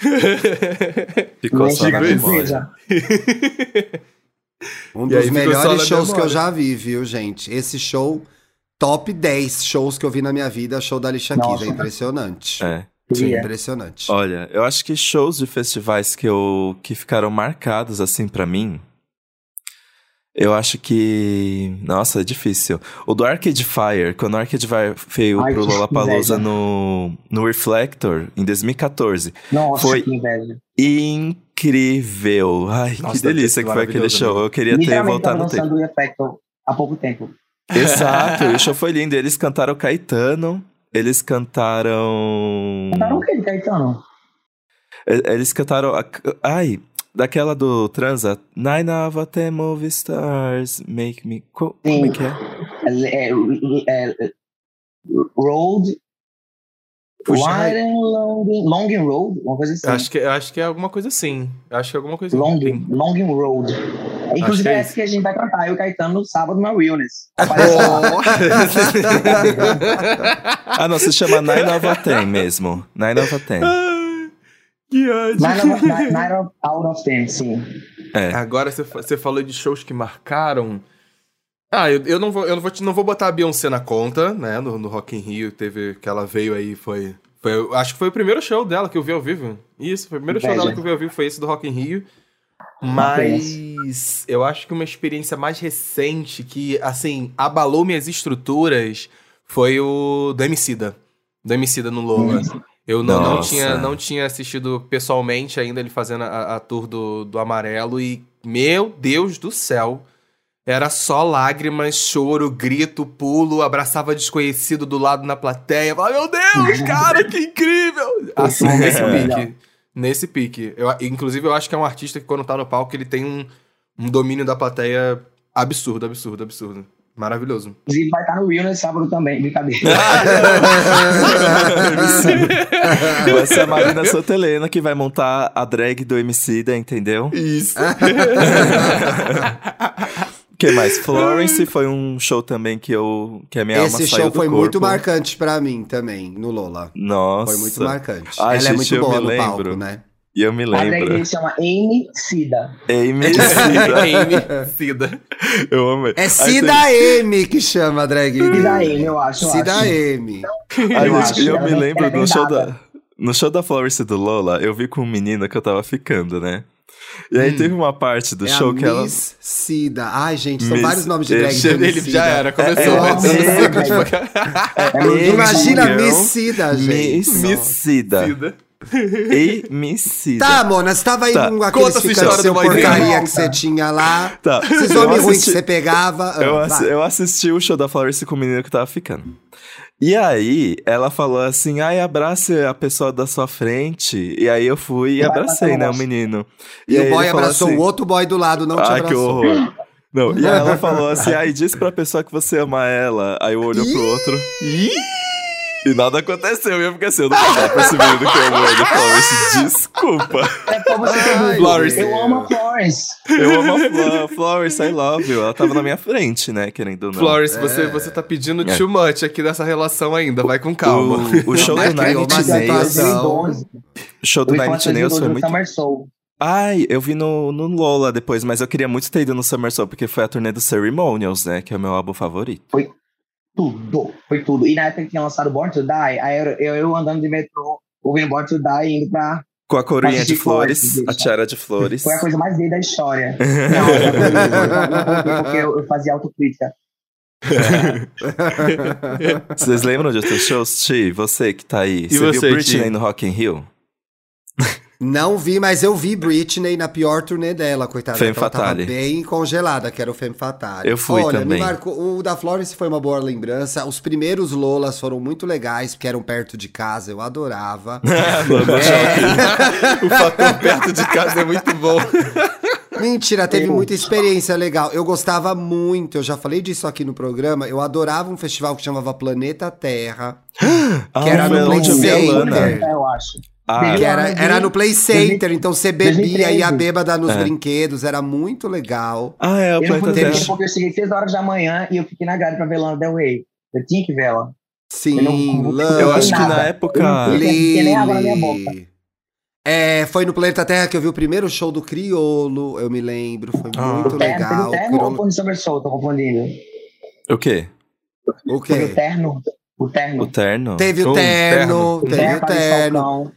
Ficou só na memória. um dos melhores shows que eu memória. já vi, viu, gente? Esse show, top 10 shows que eu vi na minha vida, show da Alicia Keys. É impressionante. É. Sim, impressionante. Olha, eu acho que shows de festivais que eu que ficaram marcados assim pra mim. Eu acho que. Nossa, é difícil. O do Arcade Fire, quando o Arcade Fire veio Ai, pro Lollapalooza no, no Reflector, em 2014. Nossa, Foi- que inveja. Incrível! Ai, Nossa, que delícia que foi aquele show. Eu queria ter voltado no tempo. lançando o Effecto há pouco tempo. Exato, o show foi lindo. Eles cantaram Caetano, eles cantaram. Cantaram o que de Caetano? Eles cantaram. Ai, daquela do Transa. Nine of ten movie stars make me. Co- Como é Sim. que é? É, é, é, road. Puxa, Wide and long, long and road, uma coisa assim. Acho que, acho que é alguma coisa assim. Acho que é alguma coisa Long, assim. long and road. Inclusive é essa que a gente vai cantar, eu e o Caetano no sábado na Realness. Aparece lá. Ah, não, se chama Nine of ten mesmo. Nine of ten. Que ódio. Of- Out of Ten, sim. É. Agora você, fa- você falou de shows que marcaram. Ah, eu, eu não vou, eu não vou, te- não vou botar a Beyoncé na conta, né? No, no Rock in Rio teve que ela veio aí, foi, foi, eu acho que foi o primeiro show dela que eu vi ao vivo. Isso, foi o primeiro show dela que eu vi ao vivo foi esse do Rock in Rio. Mas eu acho que uma experiência mais recente que, assim, abalou minhas estruturas foi o do Emicida. Do Emicida no Lola. Eu não, não, tinha, não tinha assistido pessoalmente ainda ele fazendo a, a tour do, do Amarelo e, meu Deus do céu, era só lágrimas, choro, grito, pulo, abraçava desconhecido do lado na plateia, falava, meu Deus, cara, que incrível! Assim, nesse É. pique. Nesse pique. Eu, inclusive, eu acho que é um artista que quando tá no palco, ele tem um, um domínio da plateia absurdo, absurdo, absurdo. Maravilhoso. Inclusive vai estar no Rio nesse sábado também, brincadeira. Vai ser a Marina Sotelena que vai montar a drag do Emicida, entendeu? Isso. que mais? Florence foi um show também que eu que a minha alma Esse saiu show do foi muito corpo. marcante pra mim também, no Lola. Nossa. Foi muito marcante. Ai, Ela é gente, muito eu boa no palco, lembro. né? E eu me A drag lembro. dele chama Amy Cida. Emicida. Amy, Cida. eu amei. É Cida M que chama a drag. Cida Amy, eu acho. eu Cida acho. M. Aí, eu acho, eu me é- lembro é do show da no show da Florence e do Lola, eu vi com um menino que eu tava ficando, né? E aí teve uma parte do é show a que ela Miss Cida. Ai, gente, são Miss- vários nomes de é, drag. Miss ele Cida. já era, começou. É, é, sei é, o que eu vou- É muito Imagina? Miss Cida, gente. Miss Missida. Cida. Emicida. Tá, Mona, você tava aí Tá. com ficantes história seu porcaria que você tinha lá. Tá. Esses homens ruins que você pegava. Ah, Eu, ass- eu assisti o show da Florence com o menino que tava ficando. E aí, ela falou assim: ai, abrace a pessoa da sua frente. E aí eu fui e abracei, né, o menino. E, aí o boy abraçou assim, o outro boy do lado, não te Ai, que abraçou. horror. Não, e aí ela falou assim: ai, diz pra pessoa que você ama ela. Aí eu olhou pro outro. E nada aconteceu. E eu fiquei assim: eu não tava percebendo que eu amo ele. Florence, desculpa. É como você. Florence. Eu amo a Florence. Eu amo a Flo- Florence, I love you. Ela tava na minha frente, né, querendo ou não. Florence, você, você tá pedindo É. too much aqui nessa relação ainda, vai com calma. O, o show do Nine Nails. 2012. O show do Eu Nine Nails foi muito. Summer Soul. Ai, eu vi no, no Lola depois, mas eu queria muito ter ido no Summer Soul, porque foi a turnê do Ceremonials, né? Que é o meu álbum favorito. Tudo. Foi tudo. E na época que tinha lançado Born to Die, aí eu, eu, eu andando de metrô, ouvindo Born to Die e indo pra. Com a coroinha de flores, Flores, a tiara de flores. Foi a coisa mais gay da história. Não, porque eu, eu fazia autocrítica. Vocês lembram de outros shows, Ti? Você que tá aí. E você, viu Britney no Rock in Rio? Não vi, mas eu vi Britney na pior turnê dela, coitada. Femme que ela tava Fatale. bem congelada, que era o Femme Fatale. Eu fui Olha, também. Me marcou, o da Florence foi uma boa lembrança. Os primeiros Lolas foram muito legais, porque eram perto de casa, eu adorava. o fator perto de casa é muito bom. Mentira, teve muita experiência legal. Eu gostava muito, eu já falei disso aqui no programa. Eu adorava um festival que chamava Planeta Terra, Ah, era no Play Center. Lana. Eu acho. Ah, que era, era no Play Center, então você bebia 2013. e ia bêbada nos É. brinquedos, era muito legal. ah, é, o Eu não Planeta fui Terra. porque eu cheguei 6 horas da manhã e eu fiquei na grade pra ver Lana Del Rey. Eu tinha que ver ela. Sim, Eu não-. Eu acho que na nada. época. Eu não tinha nem água na minha boca. É, foi no Planeta Terra que eu vi o primeiro show do Criolo, eu me lembro, foi Ah. muito terno, legal. teve o terno ou foi no? Tô confundindo. O quê? O Foi quê? o terno? O terno. O terno? Teve o terno, terno. teve Terno o terno.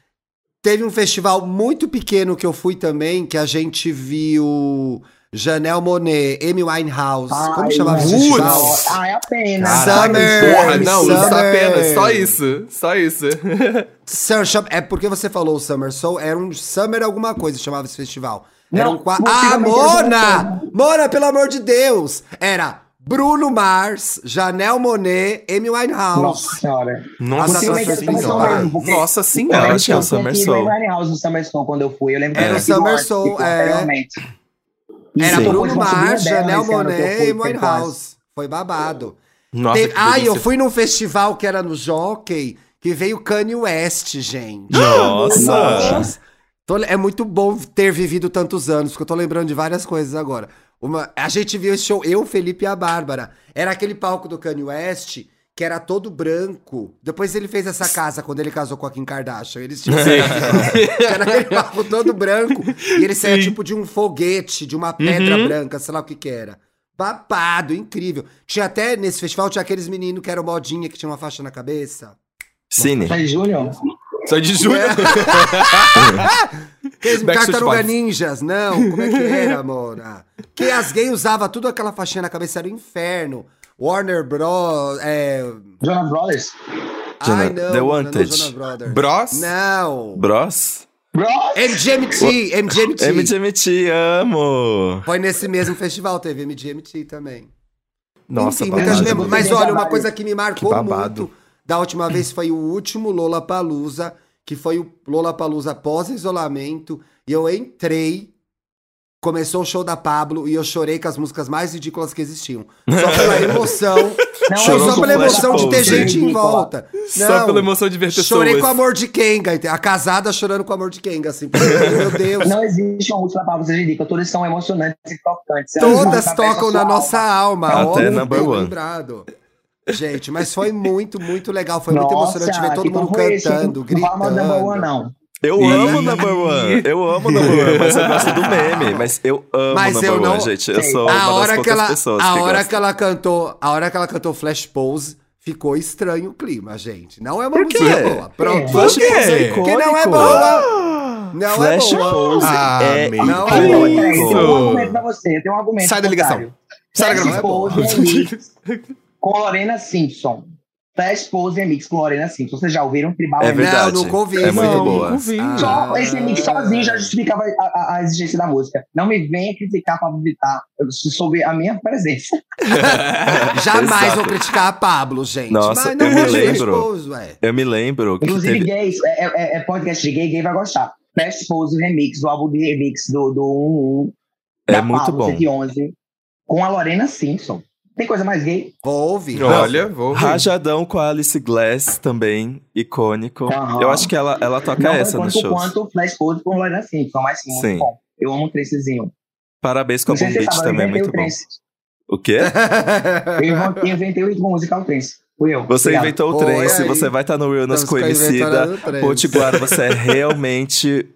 Teve um festival muito pequeno que eu fui também, que a gente viu Janelle Monet, Amy Winehouse. Como Ai, chamava esse putz! festival? Ah, é a pena. Summer! Porra, não, só Summer. apenas, só isso, só isso. Sir, é porque você falou Summer Soul, era um Summer alguma coisa, chamava esse festival. Não, Era um qua- possivelmente Ah, Mona! Mona, pelo amor de Deus! Era Bruno Mars, Janelle Monet, Amy Winehouse. Nossa senhora. Nossa era Soul senhora. mesmo, porque- Nossa senhora. tinha o Summer Soul. Eu House no Summer Soul quando eu fui. Eu lembro Era eu o Summer Soul, tipo, é. Era Sim. Bruno Mars, Janelle eu Monet e Amy. Winehouse. Foi babado. Nossa, Teve- Ai, eu fui num festival que era no Jockey, que veio Kanye West, gente. Nossa! Tô- é muito bom ter vivido tantos anos, porque eu tô lembrando de várias coisas agora. Uma, a gente viu esse show, eu, Felipe e a Bárbara. Era aquele palco do Kanye West que era todo branco. Depois ele fez essa casa quando ele casou com a Kim Kardashian. Eles tinham era aquele palco todo branco. E ele saía tipo de um foguete, de uma pedra Uhum. branca, sei lá o que que era. Babado, incrível. Tinha até, nesse festival, tinha aqueles meninos que eram modinha, que tinha uma faixa na cabeça. Cine. Júnior? Só de julho. Backstreet tartaruga ninjas, não. Como é que era, amor? Ah, Que as gays usavam tudo aquela faixinha na cabeça, era o inferno. Warner Bros. É... Jonas Brothers? Ai, não, The não, Wanted. Jonas Brothers. Bros? Não. Bros? Bros? MGMT, MGMT. MGMT, amo! Foi nesse mesmo festival, teve MGMT também. Nossa, Enfim, babado. lembra- Mas olha, uma coisa que me marcou Que babado. muito da última vez foi o último Lollapalooza, que foi o Lollapalooza pós-isolamento, e eu entrei, começou o show da Pablo, e eu chorei com as músicas mais ridículas que existiam. Só pela emoção, Não, só, Chorou só pela emoção de ter Pose. gente em volta. Só Não, pela emoção de ver pessoas. Chorei com o amor de Kenga, a casada chorando com o amor de Kenga, assim, meu Deus. Não existe uma música da Pablo seja ridícula, todas são emocionantes e tocantes. Todas tocam na nossa alma. Até óbvio, number one. lembrado. Gente, mas foi muito, muito legal. Foi muito Nossa, emocionante ver todo que mundo cantando, Não fala gritando. boa, não. Eu Ih. amo Number One, eu amo Number One, mas eu gosto do meme, mas eu amo Mas Number eu One, não- gente. Eu sou A uma das hora que poucas ela, pessoas a que hora gosta. que ela cantou, a hora que ela cantou Flash Pose, ficou estranho o clima, gente. Não é uma música boa. Pronto. Flash Por quê? Pose é Porque não é boa. Não Flash é boa. Pose Ah, é Não, peraí, eu tenho um Isso. argumento pra você. Eu tenho um argumento. Sai da ligação. Sai da Flash gravação. Com Lorena Simpson. Flash Pose Remix com Lorena Simpson. Vocês já ouviram Tribal É verdade. Não, nunca ouvi. É muito Não, boa. nunca ouvi. Ah. Só esse remix sozinho já justificava a, a- a exigência da música. Não me venha criticar Pablo Vittar sobre a minha presença. Jamais Exato. vou criticar a Pablo, gente. Nossa, Mas não eu me é lembro. Ué. Eu me lembro que Inclusive, teve... gays, é, é- é podcast de gay, gay vai gostar. Flash Pose Remix, do álbum de remix do, do 11, É da muito Pablo bom. 111, com a Lorena Simpson. Tem coisa mais gay? Vou ouvir. Olha, vou ouvir. Rajadão com a Alice Glass também, icônico. Aham. Eu acho que ela, ela toca Não essa nos shows. quanto Flash Pose com Lorena Simpson, mas sim, Sim. muito bom. Eu amo o trencezinho. Parabéns com a sabe, eu também, é muito o bom. O quê? Eu inventei- o ritmo musical trance. Fui eu. Você Obrigado. inventou o Oi, trance, você vai estar no Realness Estamos com com a Emicida. inventora do trance. Potiguara, você é realmente...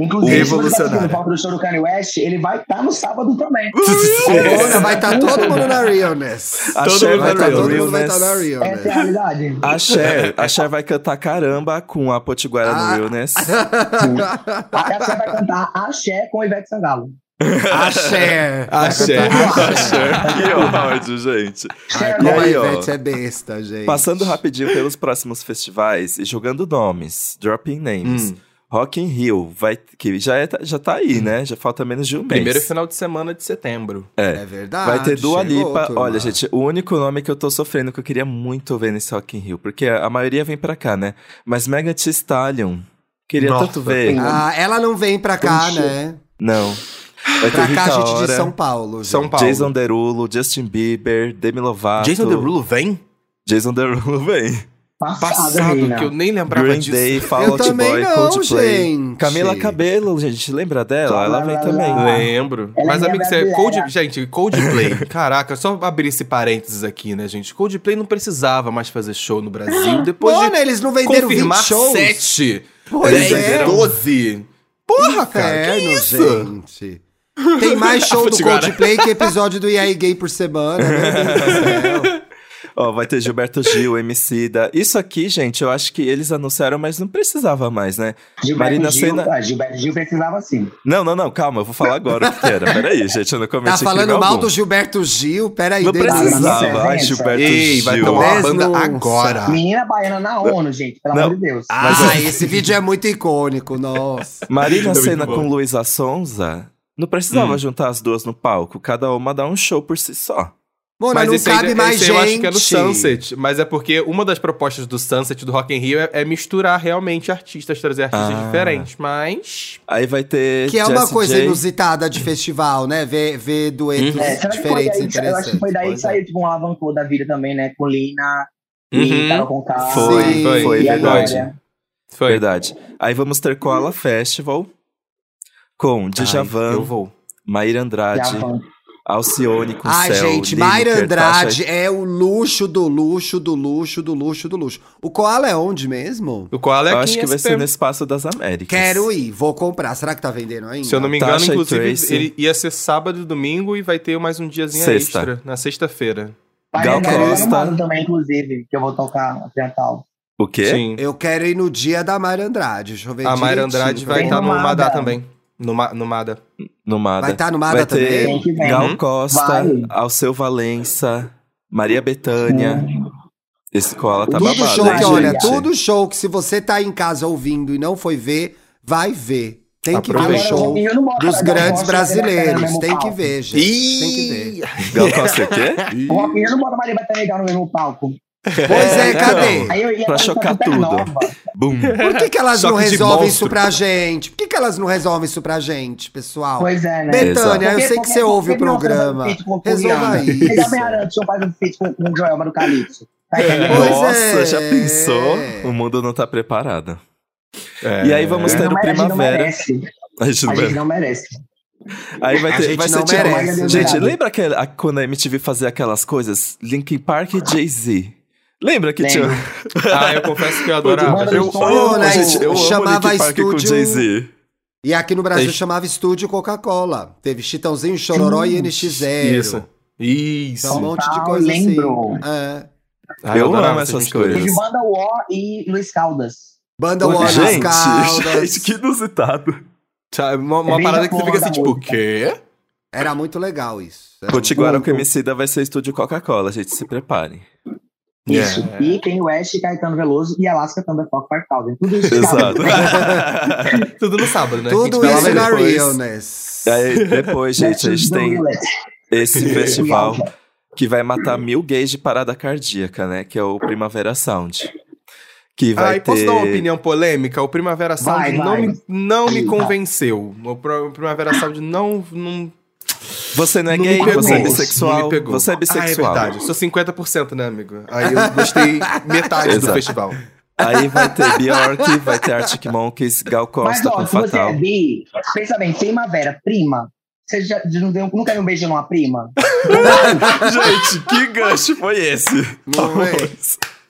Inclusive, se você tá Revolucionário. assistindo o palco do show do Kanye West, ele vai estar no sábado também. Corona, vai estar todo mundo na Realness. A Todo Cher mundo vai na estar no Todo mundo vai estar na Realness. Essa é a realidade. A Cher, a Cher vai cantar caramba com a Potiguara Ah. no Realness. A você vai cantar Axé com Ivete Sangalo. Axé. Axé. que ódio, gente. Ai, E como a aí, ó. Ivete é besta, gente. Passando rapidinho pelos próximos festivais e jogando nomes, dropping names. Hum. Rock in Rio, vai, que já, é, já tá aí, né? Já falta menos de um mês. Primeiro final de semana de setembro. É verdade. Vai ter Dua Lipa. turma. Olha, gente, o único nome que eu tô sofrendo que eu queria muito ver nesse Rock in Rio, porque a maioria vem pra cá, né? Mas Mega Thee Stallion, queria Nossa, tanto ver. Ah, ela não vem pra cá, Puxa. né? Não. Vai Pra cá, gente de São Paulo. gente. São Paulo. Jason Derulo, Justin Bieber, Demi Lovato. Jason Derulo vem? Jason Derulo vem. Passada, Passado, Reina. que eu nem lembrava Green disso. Day, Fall Eu Out também Boy, não, Coldplay. gente. Camila Cabello, gente, lembra dela? Ela vem Lá, lá, também. lá. Lembro. Ela Mas, é amigo, você, brasileira. Cold, gente, Coldplay. Caraca, só abrir esse parênteses aqui, né, gente? Coldplay não precisava mais fazer show no Brasil. Depois Mano, de eles não venderam 20 confirmar shows. sete, Pois é. doze. Porra, cara, que Inferno, isso? gente. Tem mais show do. Coldplay que episódio do EA Gay por semana, meu Ó, vai ter Gilberto Gil, Emicida. Isso aqui, gente, eu acho que eles anunciaram, mas não precisava mais, né? Gilberto Marina Gil, Senna- ah, Gilberto Gil precisava sim. Não, não, não, calma, eu vou falar agora o que era. Peraí, gente, eu não cometi Tá falando mal algum. do Gilberto Gil? Peraí, Não precisava. Ai. Gilberto Ei, vai Gil. tomar uma Denúncia. banda agora. Menina baiana na ONU, gente, pelo Não. amor de Deus. Ah, esse vídeo é muito icônico, nossa. Marina Senna com Luísa Sonza. Não precisava Hum. juntar as duas no palco. Cada uma dá um show por si só. Mona, Mas não esse, aí, cabe mais esse gente. eu acho que é no Sunset. Mas é porque uma das propostas do Sunset do Rock in Rio é, é misturar realmente artistas, trazer artistas Ah. diferentes. Mas... Aí vai ter. Que é uma Jessie coisa J. inusitada de festival, né? Ver, ver duetos É, que foi diferentes daí, que- eu acho que foi daí que interessantes. saiu tipo um alavancou da vida também, né? Com Lina Uhum. e Carol Conká. Foi, Sim. foi, e a verdade. Foi. Verdade. Aí vamos ter Koala Festival com Djavan, Ai. Maíra Andrade, Javan. Alcione com Ai, Céu, gente, Mayra Andrade é o luxo do luxo do luxo do luxo do luxo. O Koala é onde mesmo? O qual é Eu aqui acho que vai ser no Espaço das Américas. Quero ir, vou comprar. Será que tá vendendo ainda? Se eu não me engano, Tasha e inclusive, ele ia ser sábado e domingo e vai ter mais um diazinho Sexta. extra, na sexta-feira. Gal Costa. também, inclusive, que eu vou tocar apresental. O quê? Sim. Eu quero ir no dia da Mayra Andrade. Deixa eu ver A Mayra. Andrade vai estar no no. Madá também. No, no Mada. No Mada. Vai estar no Mada Vai ter também? Vem. Gal Uhum. Costa, Vai. Alceu Valença, Maria Bethânia. Esse cola tá Tudo babado, show que, olha, tudo show que se você tá em casa ouvindo e não foi ver, vai ver. Tem que ver o Aproveita. show dos grandes no brasileiros. mesmo Tem que ver, gente. Tem que ver. Gal Costa o quê? O Rio não bota Maria Bethânia Gal no mesmo palco. Pois é, cadê? Aí eu ia Pra chocar tudo. Bum. Por que, que elas não Choque de resolvem isso pra gente? Por que, que elas não resolvem isso pra gente, pessoal? Pois é, né? Betânia, eu sei que você ouve o não programa. Resolva isso. Arantes não faz um feat com, o Joelma do Calypso. Tá? Pois Nossa, é. já pensou? O mundo não tá preparado. É. E aí vamos ter não mere- a gente não Primavera. merece. A gente não não merece. Aí vai A ter, gente vai não ser tipo, merece. Gente, lembra aquela, a- quando a MTV fazia aquelas coisas? Linkin Park e Jay-Z. Lembra que tinha. Lembro. Ah, eu confesso que eu adorava. Eu Pô, amo, né, gente. Eu amo chamava com estúdio- Jay-Z. E aqui no Brasil chamava Estúdio Coca-Cola. Teve Chitãozinho, Chororó e NX0. Isso. Isso. Então, um monte de Total, coisa lembro. assim. É. Ah, Eu adorava amo essas coisas. Teve Banda War e Luiz Caldas. Banda é. War nas Gente, Caldas. gente, que inusitado. Sabe, uma, uma parada da que você fica da assim, tipo, o quê? Era muito legal isso. Era Potiguara muito. com Emicida vai ser estúdio Coca-Cola, gente, se preparem. Isso. Yeah. E Kanye West, Caetano Veloso e Alaska Thunderfuck Five Tudo isso. Exato. Tudo no sábado, né? Tudo isso na depois. realness. Aí, depois, gente, a gente tem esse festival que vai matar mil gays de parada cardíaca, né? Que é o Primavera Sound. Que vai Ah, e ter... posso dar uma opinião polêmica? O Primavera Sound Vai, não, vai. Me, não me convenceu. O Primavera Sound não... não Você não é Não gay, me pegou, você é bissexual. Você é bissexual. Ah, é verdade. Sou 50%, né, amigo? Aí eu gostei metade do festival. Aí vai ter Bjork, vai ter Arctic Monkeys, Gal Mas, Costa ó, com se você Fatal. é bi, pensa bem, primavera, prima. Você já, já não deu, nunca deu um beijo numa prima? Gente, que gancho foi esse? Não é?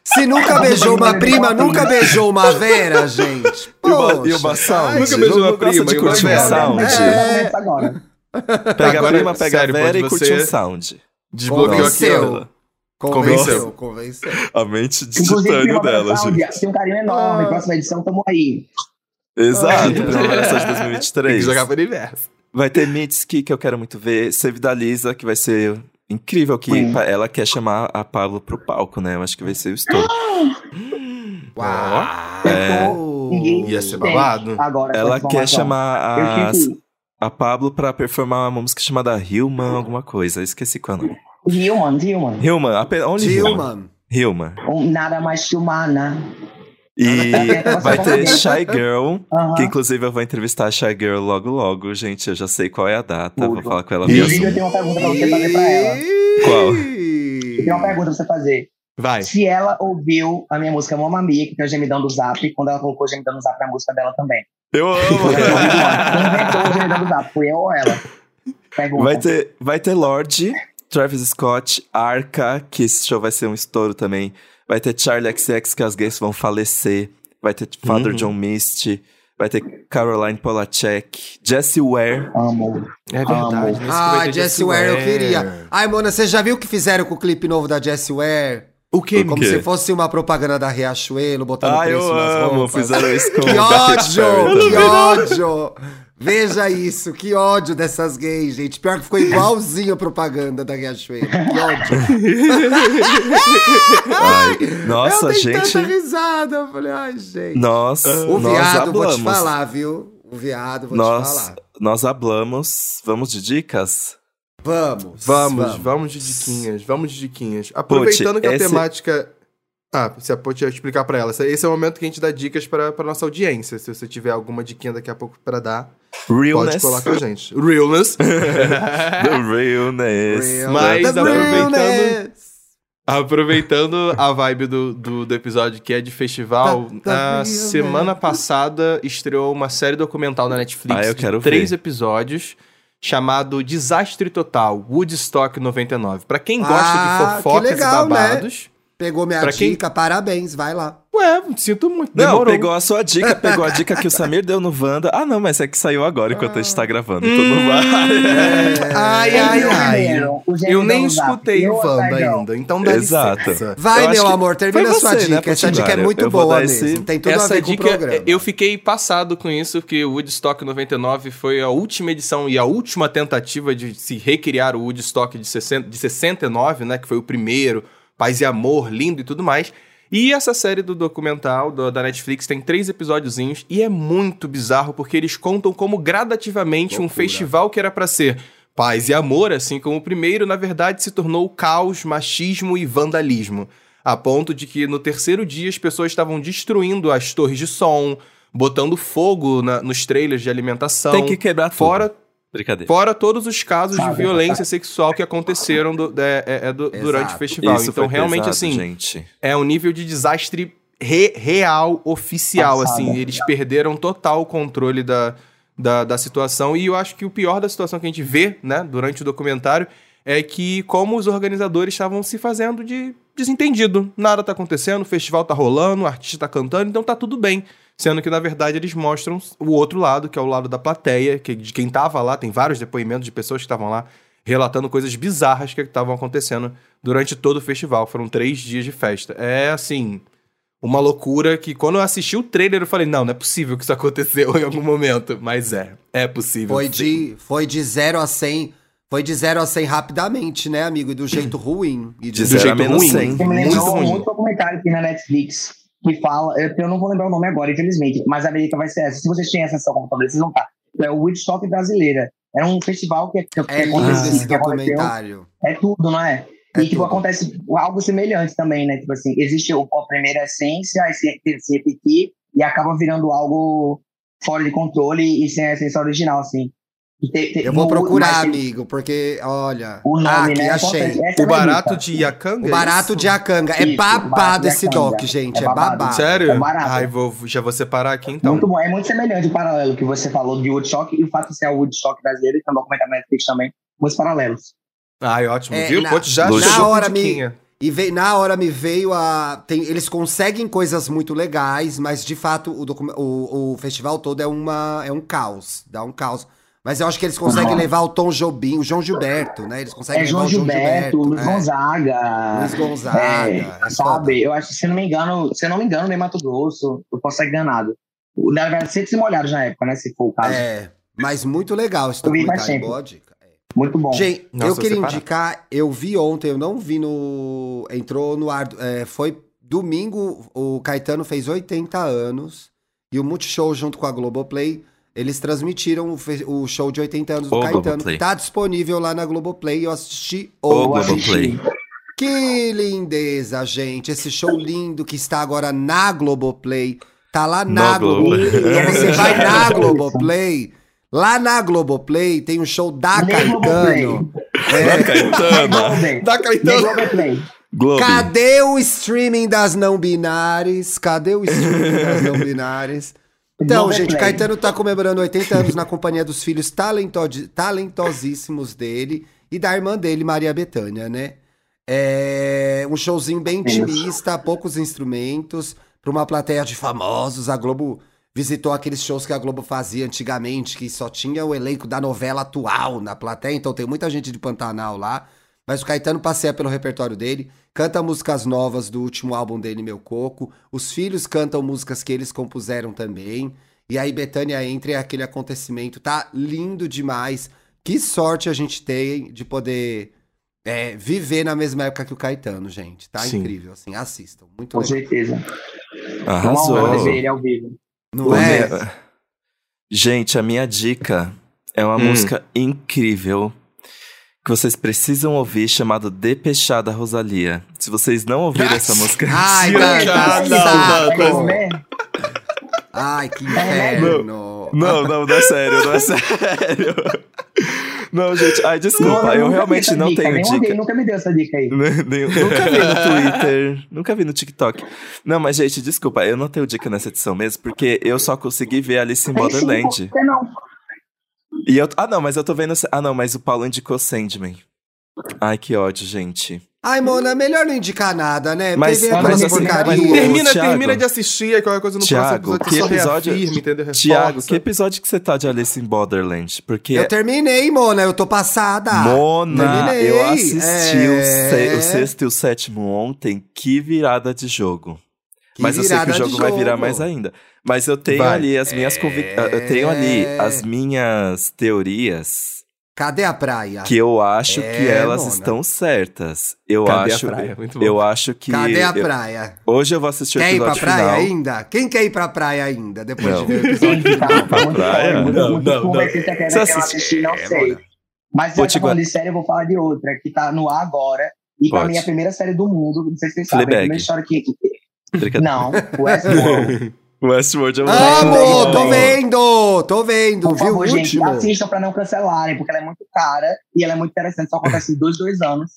Se nunca beijou uma prima, nunca beijou uma Vera, gente. E o, ba- Poxa. e o Bassal? Nunca beijou uma prima de e uma curtir um Vera. sound? É. Agora. Pega Agora, a prima, pega sério, a Vera e curte um sound. Desbloqueou aqui, Convenceu. Convenceu, convenceu. A mente de Inclusive, titânio dela, Sound, gente. tem um carinho enorme. Ah. Próxima edição, tamo aí. Exato, Primavera Sound Tem que 2023. jogar pro universo. Vai ter Mitski, que eu quero muito ver. Save da Lisa, que vai ser incrível, que pa- ela quer chamar a Pablo pro palco, né? Eu acho que vai ser o estouro. Uau. É. Ninguém Ia ser babado. Agora, Ela quer chamar Eu a, Pablo pra performar uma música chamada Human, alguma coisa. Esqueci qual é o nome. Human, Human. Human, apenas, only Human. Dilma. Human. Um, nada mais que humana. E vai ter Shy Girl, Aham. que inclusive eu vou entrevistar a Shy Girl logo logo, gente. Eu já sei qual é a data, vou falar com ela via Inclusive, eu tenho uma pergunta pra você fazer pra ela. Qual? Eu tenho uma pergunta pra você fazer. Vai. Se ela ouviu a minha música Mamma Mia, que tem o gemidão do Zap, quando ela colocou o gemidão do Zap na música dela também. Eu amo! eu ou ela? Vai ter, vai ter Lorde, Travis Scott, Arca, que esse show vai ser um estouro também. Vai ter Charlie XX, que as gays vão falecer. Vai ter Father Uhum. John Misty. Vai ter Caroline Polachek, Jessie Ware. Amo. É verdade. que vai Ah, Jessie Ware eu queria. Ai, Mona, você já viu o que fizeram com o clipe novo da Jessie Ware? O que, Como quê? se fosse uma propaganda da Riachuelo, botando Ah, eu preço nas amo! roupas. Fizeram isso com Que ódio! Que ódio! Veja isso, que ódio dessas gays, gente. Pior que ficou igualzinho a propaganda da Riachuelo. Que ódio. Ai, nossa, eu dei gente. tanta risada. Eu falei, ai, gente. Nós, o nós viado, vou te falar, viu? O viado, vou te Nós, falar. nós hablamos. Vamos de dicas? Vamos. Vamos, vamos de diquinhas, vamos de diquinhas. Aproveitando que a esse- temática. Ah, você pode explicar pra ela. Esse é o momento que a gente dá dicas pra, pra nossa audiência. Se você tiver alguma diquinha daqui a pouco pra dar, pode Realness. colar com a gente. Realness. The realness. Real- Mas The aproveitando- realness. Aproveitando a vibe do, do, do episódio que é de festival, Tá- a real, semana passada estreou uma série documental na Netflix Ah, eu de quero três ver. episódios chamado Desastre Total, Woodstock 99. Pra quem gosta Ah, de fofocas legal, e babados. Pegou minha Pra quem- dica, parabéns, vai lá. Ué, sinto muito. Não, demorou. pegou a sua dica, pegou a dica que o Samir deu no Wanda. Ah, não, mas é que saiu agora enquanto a gente tá gravando. Então não vai. Ai, ai, ai. gênio Eu nem escutei o Wanda ainda, então dá Exato. licença. Vai, meu que amor, termina a sua você, né, dica. Essa dica é muito boa esse- mesmo. Tem tudo a Essa ver com o dica, programa. eu fiquei passado com isso, porque o Woodstock 99 foi a última edição e a última tentativa de se recriar o Woodstock de, 60, de 69, né? Que foi o primeiro, Paz e Amor, lindo e tudo mais. E essa série do documental do- da Netflix tem três episódiozinhos e é muito bizarro porque eles contam como gradativamente um Loucura. festival que era pra ser paz e amor, assim como o primeiro, na verdade se tornou caos, machismo e vandalismo. A ponto de que no terceiro dia as pessoas estavam destruindo as torres de som, botando fogo na- nos trailers de alimentação. Tem que quebrar tudo. Fora, Brincadeira. fora todos os casos de Sabe, violência sexual que aconteceram do- é- é- é do- durante o festival. Isso então, realmente, pesado, assim, gente. é um nível de desastre re- real, oficial, Passada. assim. Eles perderam total o controle da, da, da situação. E eu acho que o pior da situação que a gente vê, né, durante o documentário, é que como os organizadores estavam se fazendo de desentendido. Nada tá acontecendo, o festival tá rolando, o artista tá cantando, então tá tudo bem. Sendo que, na verdade, eles mostram o outro lado, que é o lado da plateia, que, de quem tava lá. Tem vários depoimentos de pessoas que estavam lá relatando coisas bizarras que estavam acontecendo durante todo o festival. Foram três dias de festa. É, assim, uma loucura que quando eu assisti o trailer eu falei, não, não é possível que isso aconteceu em algum momento. Mas é, é possível. Foi sim. de, foi de 0 a 100. Foi de 0 a 100 rapidamente, né, amigo? E do jeito ruim. E De Do zero a jeito menos ruim. 100. Você me Muito lembrou ruim. um documentário aqui na Netflix que fala, eu, não vou lembrar o nome agora, infelizmente, mas a dica vai ser essa. Se vocês têm acesso ao computador, vocês vão estar. É o Woodstock brasileira. Era um festival que, É que lindo aconteceu- esse que aconteceu. documentário. É tudo, não é? É e, tipo, tudo. acontece algo semelhante também, né? Tipo assim, existe a primeira essência, aí se, se repetir, e acaba virando algo fora de controle e sem a essência original, assim. E te- te- Eu vou procurar, mas tem- amigo, porque, olha. O nome, ah, aqui, né? achei. Essa é O a barato de Yakanga? O barato é de Akanga. É o babado esse doc, gente. É É babado. babado. Sério? É barato. Ai, vou, já vou separar aqui então. Muito bom, é muito semelhante o paralelo que você falou de Woodstock e o fato de ser o Woodstock brasileiro, que é um documentário na Netflix também, muitos paralelos. Ai, ótimo, É, viu? na- Pô, já na hora me-. E veio, na hora me veio a. tem- eles conseguem coisas muito legais, mas de fato o, docu- o, o festival todo é, uma, é um caos. Dá um caos. Mas eu acho que eles conseguem Uhum. levar o Tom Jobim, o João Gilberto, né? Eles conseguem É levar João o João Gilberto, Luiz é. Gonzaga. Luiz Gonzaga, é, é foda. sabe, eu acho que se eu não me engano, se eu não me engano, nem Mato Grosso, eu posso estar enganado. Na verdade, sempre se molharam na época, né? Se for o caso. É, mas muito legal esse Eu vi faz documentário. Boa dica. É. Muito bom. Gente, Nossa, eu queria indicar, eu vi ontem, eu não vi no. Entrou no ar. é, foi domingo, o Caetano fez 80 anos e o Multishow, junto com a Globoplay, eles transmitiram o, o show de 80 anos do O Caetano, Globoplay. tá disponível lá na Globoplay. Eu assisti O hoje. Globoplay. Que lindeza, gente. Esse show lindo que está agora na Globoplay. Tá lá na No Globoplay. Globoplay. Então você vai na. Globoplay. Lá na Globoplay tem um show da Nem Caetano. É. Da Caetano. Globoplay. Globo. Cadê o streaming das não binárias? Cadê o streaming das não binárias? Então, gente, Caetano tá comemorando 80 anos na companhia dos filhos talento- talentosíssimos dele e da irmã dele, Maria Bethânia, né? É um showzinho bem intimista, poucos instrumentos, para uma plateia de famosos. A Globo visitou aqueles shows que a Globo fazia antigamente, que só tinha o elenco da novela atual na plateia, então tem muita gente de Pantanal lá. Mas o Caetano passeia pelo repertório dele, canta músicas novas do último álbum dele, Meu Coco. Os filhos cantam músicas que eles compuseram também. E aí Betânia entra e é aquele acontecimento. Tá lindo demais. Que sorte a gente tem de poder é, viver na mesma época que o Caetano, gente. Tá Sim. incrível, assim. Assistam. Muito Com legal. certeza. Uma Arrasou. honra ver ele ao vivo. Não O é? meu- Gente, a minha dica é uma Hum. música incrível que vocês precisam ouvir, chamado Depechada Rosalia. Se vocês não ouviram essa música, Ai, Tira cara, cada que coisa. né? Ai, que inferno. Não, não, não é sério, não é sério. Não, gente, ai, desculpa, Não, eu nunca realmente não dica, tenho nem dica. alguém nunca me deu essa dica aí. Nem- nunca vi no Twitter, nunca vi no TikTok. Não, mas, gente, desculpa, eu não tenho dica nessa edição mesmo, porque eu só consegui ver Alice sim, Borderland. que não? E eu, ah, não, mas eu tô vendo. Ah, não, mas o Paulo indicou Sandman. Ai, que ódio, gente. Ai, Mona, melhor não indicar nada, né? Mas- Teve mas assim, porcaria. mas- Termina, Thiago. termina de assistir aí qualquer coisa no Thiago, próximo episódio. que só episódio- reafirma, entendeu? Tiago, que episódio que você tá de Alice in Borderland? Porque Eu terminei, Mona, eu tô passada. Mona, Terminei. eu assisti o, É. se- o sexto e o sétimo ontem. Que virada de jogo. Que Mas eu sei que o de jogo vai virar jogo. mais ainda. Mas eu tenho Vai. ali as minhas convic... É. Eu tenho ali as minhas teorias Cadê a praia? que eu acho É, que elas Mona. estão certas. Eu Cadê a acho. praia? Muito bom. Eu acho que. Cadê a eu- praia? Hoje eu vou assistir o Quer ir pra episódio praia final. ainda? Quem quer ir pra praia ainda, depois Não. de ver o episódio? Tá muito praia? Não, não, conversa não. secreta Você que eu assiste- assisti, não É, sei. Mas se te tá falando de série, eu vou falar de outra, que tá no ar agora. E pra Pode. mim é a primeira série do mundo, não sei se vocês sabem. É a primeira história que... Não, Westworld. Westworld é um Amo! Tô vendo! Tô vendo, Por viu? Favor, gente, último. assistam pra não cancelarem, porque ela é muito cara e ela é muito interessante. Só acontece em dois, dois anos.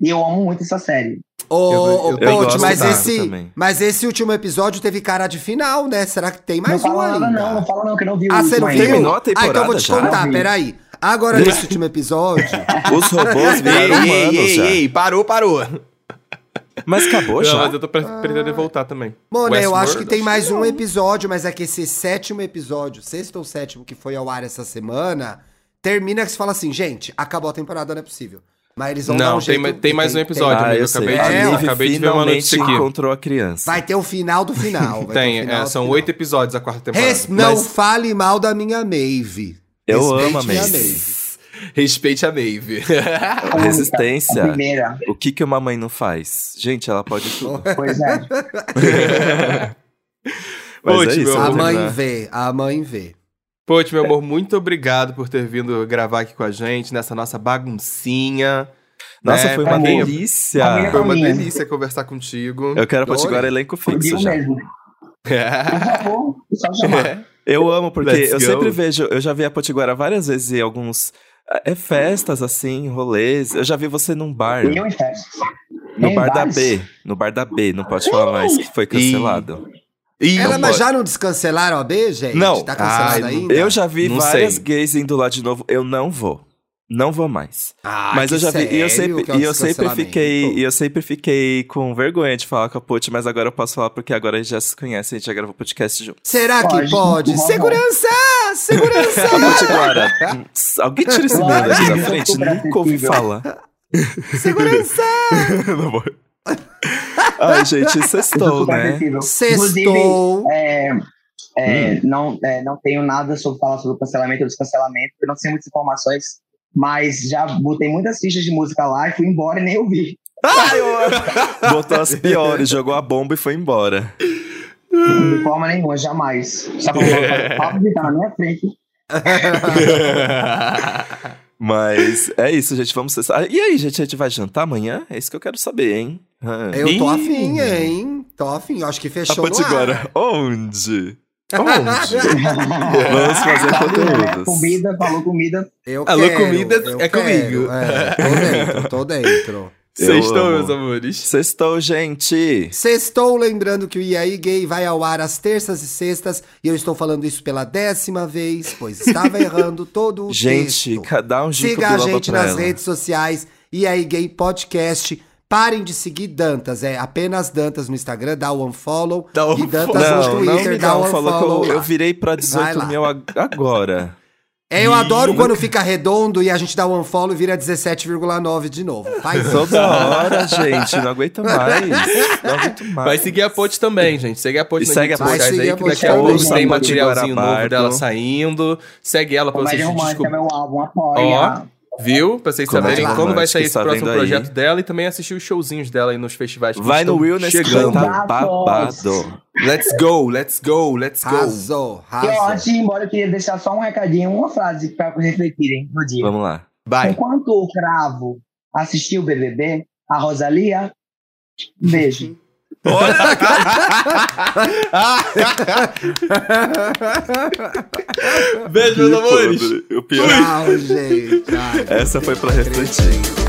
E eu amo muito essa série. Ô, Ponte, mas esse, também. mas esse último episódio teve cara de final, né? Será que tem mais não um fala ainda? nada, não, não fala não, que eu não vi o Ah, você não ainda. Terminou a Ah, então eu vou te temporada já? contar, peraí. Agora, nesse último episódio, Os robôs Ei, viraram ei, humanos ei, já. ei, parou, parou. Mas acabou Não, já? mas eu tô pre- pretendendo voltar também. Mona, eu Westworld, acho que tem mais que um não. episódio, mas é que esse sétimo episódio, sexto ou sétimo que foi ao ar essa semana, termina que você fala assim, gente, acabou a temporada, não é possível. Mas eles vão dar Não, um tem, jeito... tem mais um episódio, Ah, amigo. eu Eu acabei, de, É, eu acabei de ver uma notícia aqui. encontrou a criança. Vai ter o final do final. vai ter Tem, o final é, são oito episódios a quarta temporada. Res- Não Mas- fale mal da minha Maeve. Eu Respeite amo a minha Maeve. Respeite a Maeve. A Resistência. primeira. O que, que uma mãe não faz? Gente, ela pode tudo. Pois é. Mas Putz, é isso, meu eu A mãe terminar. vê, a mãe vê. Pote, meu amor, muito obrigado por ter vindo gravar aqui com a gente nessa nossa baguncinha. Nossa, né? foi uma quem- delícia. Família Foi uma Minha. delícia conversar contigo. Eu quero Potiguar elenco fixo já. mesmo. Por favor, só chamar. Eu amo, porque Let's eu go. sempre vejo, eu já vi a Potiguara várias vezes em alguns é, festas, assim, rolês. Eu já vi você num bar. E eu em festa. No Em bar da bares. B. No bar da B, não pode falar mais que foi cancelado. Ih, Ela, mas pode. já não descancelaram a B, gente? Não. Tá cancelada Ai, ainda? Eu já vi Não várias sei. gays indo lá de novo. Eu não vou. Não vou mais. Ah, mas que eu já vi. E eu sempre, é o e eu sempre fiquei. E eu sempre fiquei com vergonha de falar com a Put, mas agora eu posso falar porque agora a gente já se conhece, a gente já gravou podcast junto. Será que Pode, pode? Segurança! Segurança! A Potiguara, hum, alguém tira esse menino aqui da frente? Nunca ouvi falar. Segurança! não vou. Ai, gente, sextou, né? Sextou. Inclusive, é, é, Hum. não, é, não tenho nada sobre falar sobre o cancelamento ou descancelamento, porque eu não sei muitas informações, mas já botei muitas fichas de música lá e fui embora e nem ouvi. Ai, eu- Botou as piores, jogou a bomba e foi embora. De forma nenhuma, jamais. Só pra Vittar na minha frente. Mas é isso, gente. Vamos cessar. E aí, gente, a gente vai jantar amanhã? É isso que eu quero saber, hein? Ah. Eu tô afim, hein? Tô afim. Eu acho que A fechou no ar. Potiguara, onde? Vamos fazer né? conteúdos. Comida, falou comida. Eu Alô, quero, comida eu é quero. comigo. É, tô dentro, tô dentro. Sextou, meus amores. Sextou, gente. Sextou, lembrando que o E aí Gay vai ao ar às terças e sextas, e eu estou falando isso pela décima vez, pois estava errando todo o Gente, texto. ca- dá um Siga a gente nas ela. redes sociais, E aí Gay Podcast. Parem de seguir Dantas, é apenas Dantas no Instagram, dá o unfollow. Dá o e Dantas Não, no não Twitter, me dá o um unfollow. eu, eu virei pra Vai 18 lá. mil ag- agora. É, eu adoro quando fica redondo e a gente dá o unfollow e vira 17,9 de novo. Faz isso. Toda hora, gente. Não aguento mais. Não aguento mais. Vai seguir a Pote também, gente. Segue a Pote E nas segue redes a Pote. sociais aí, que daqui a pouco tem materialzinho novo dela saindo. Segue ela pra vocês Comédia romântica, descobrir. meu álbum, apoia. Viu? Pra vocês Comédia saberem quando vai sair esse está próximo vendo aí? projeto dela e também assistir os showzinhos dela aí nos festivais. que Vai no Will nesse chegando. tá babado. Let's go, let's go, let's go. Arrasou, E ó, antes arrasou. de ir embora, eu queria deixar só um recadinho, uma frase pra refletirem no dia. Vamos lá. Vai. Enquanto o Cravo assistiu o BBB, a Rosalia, um beijo. Beijo, meus amores. O pior. Tchau, gente. Ai, Essa foi pra refletir.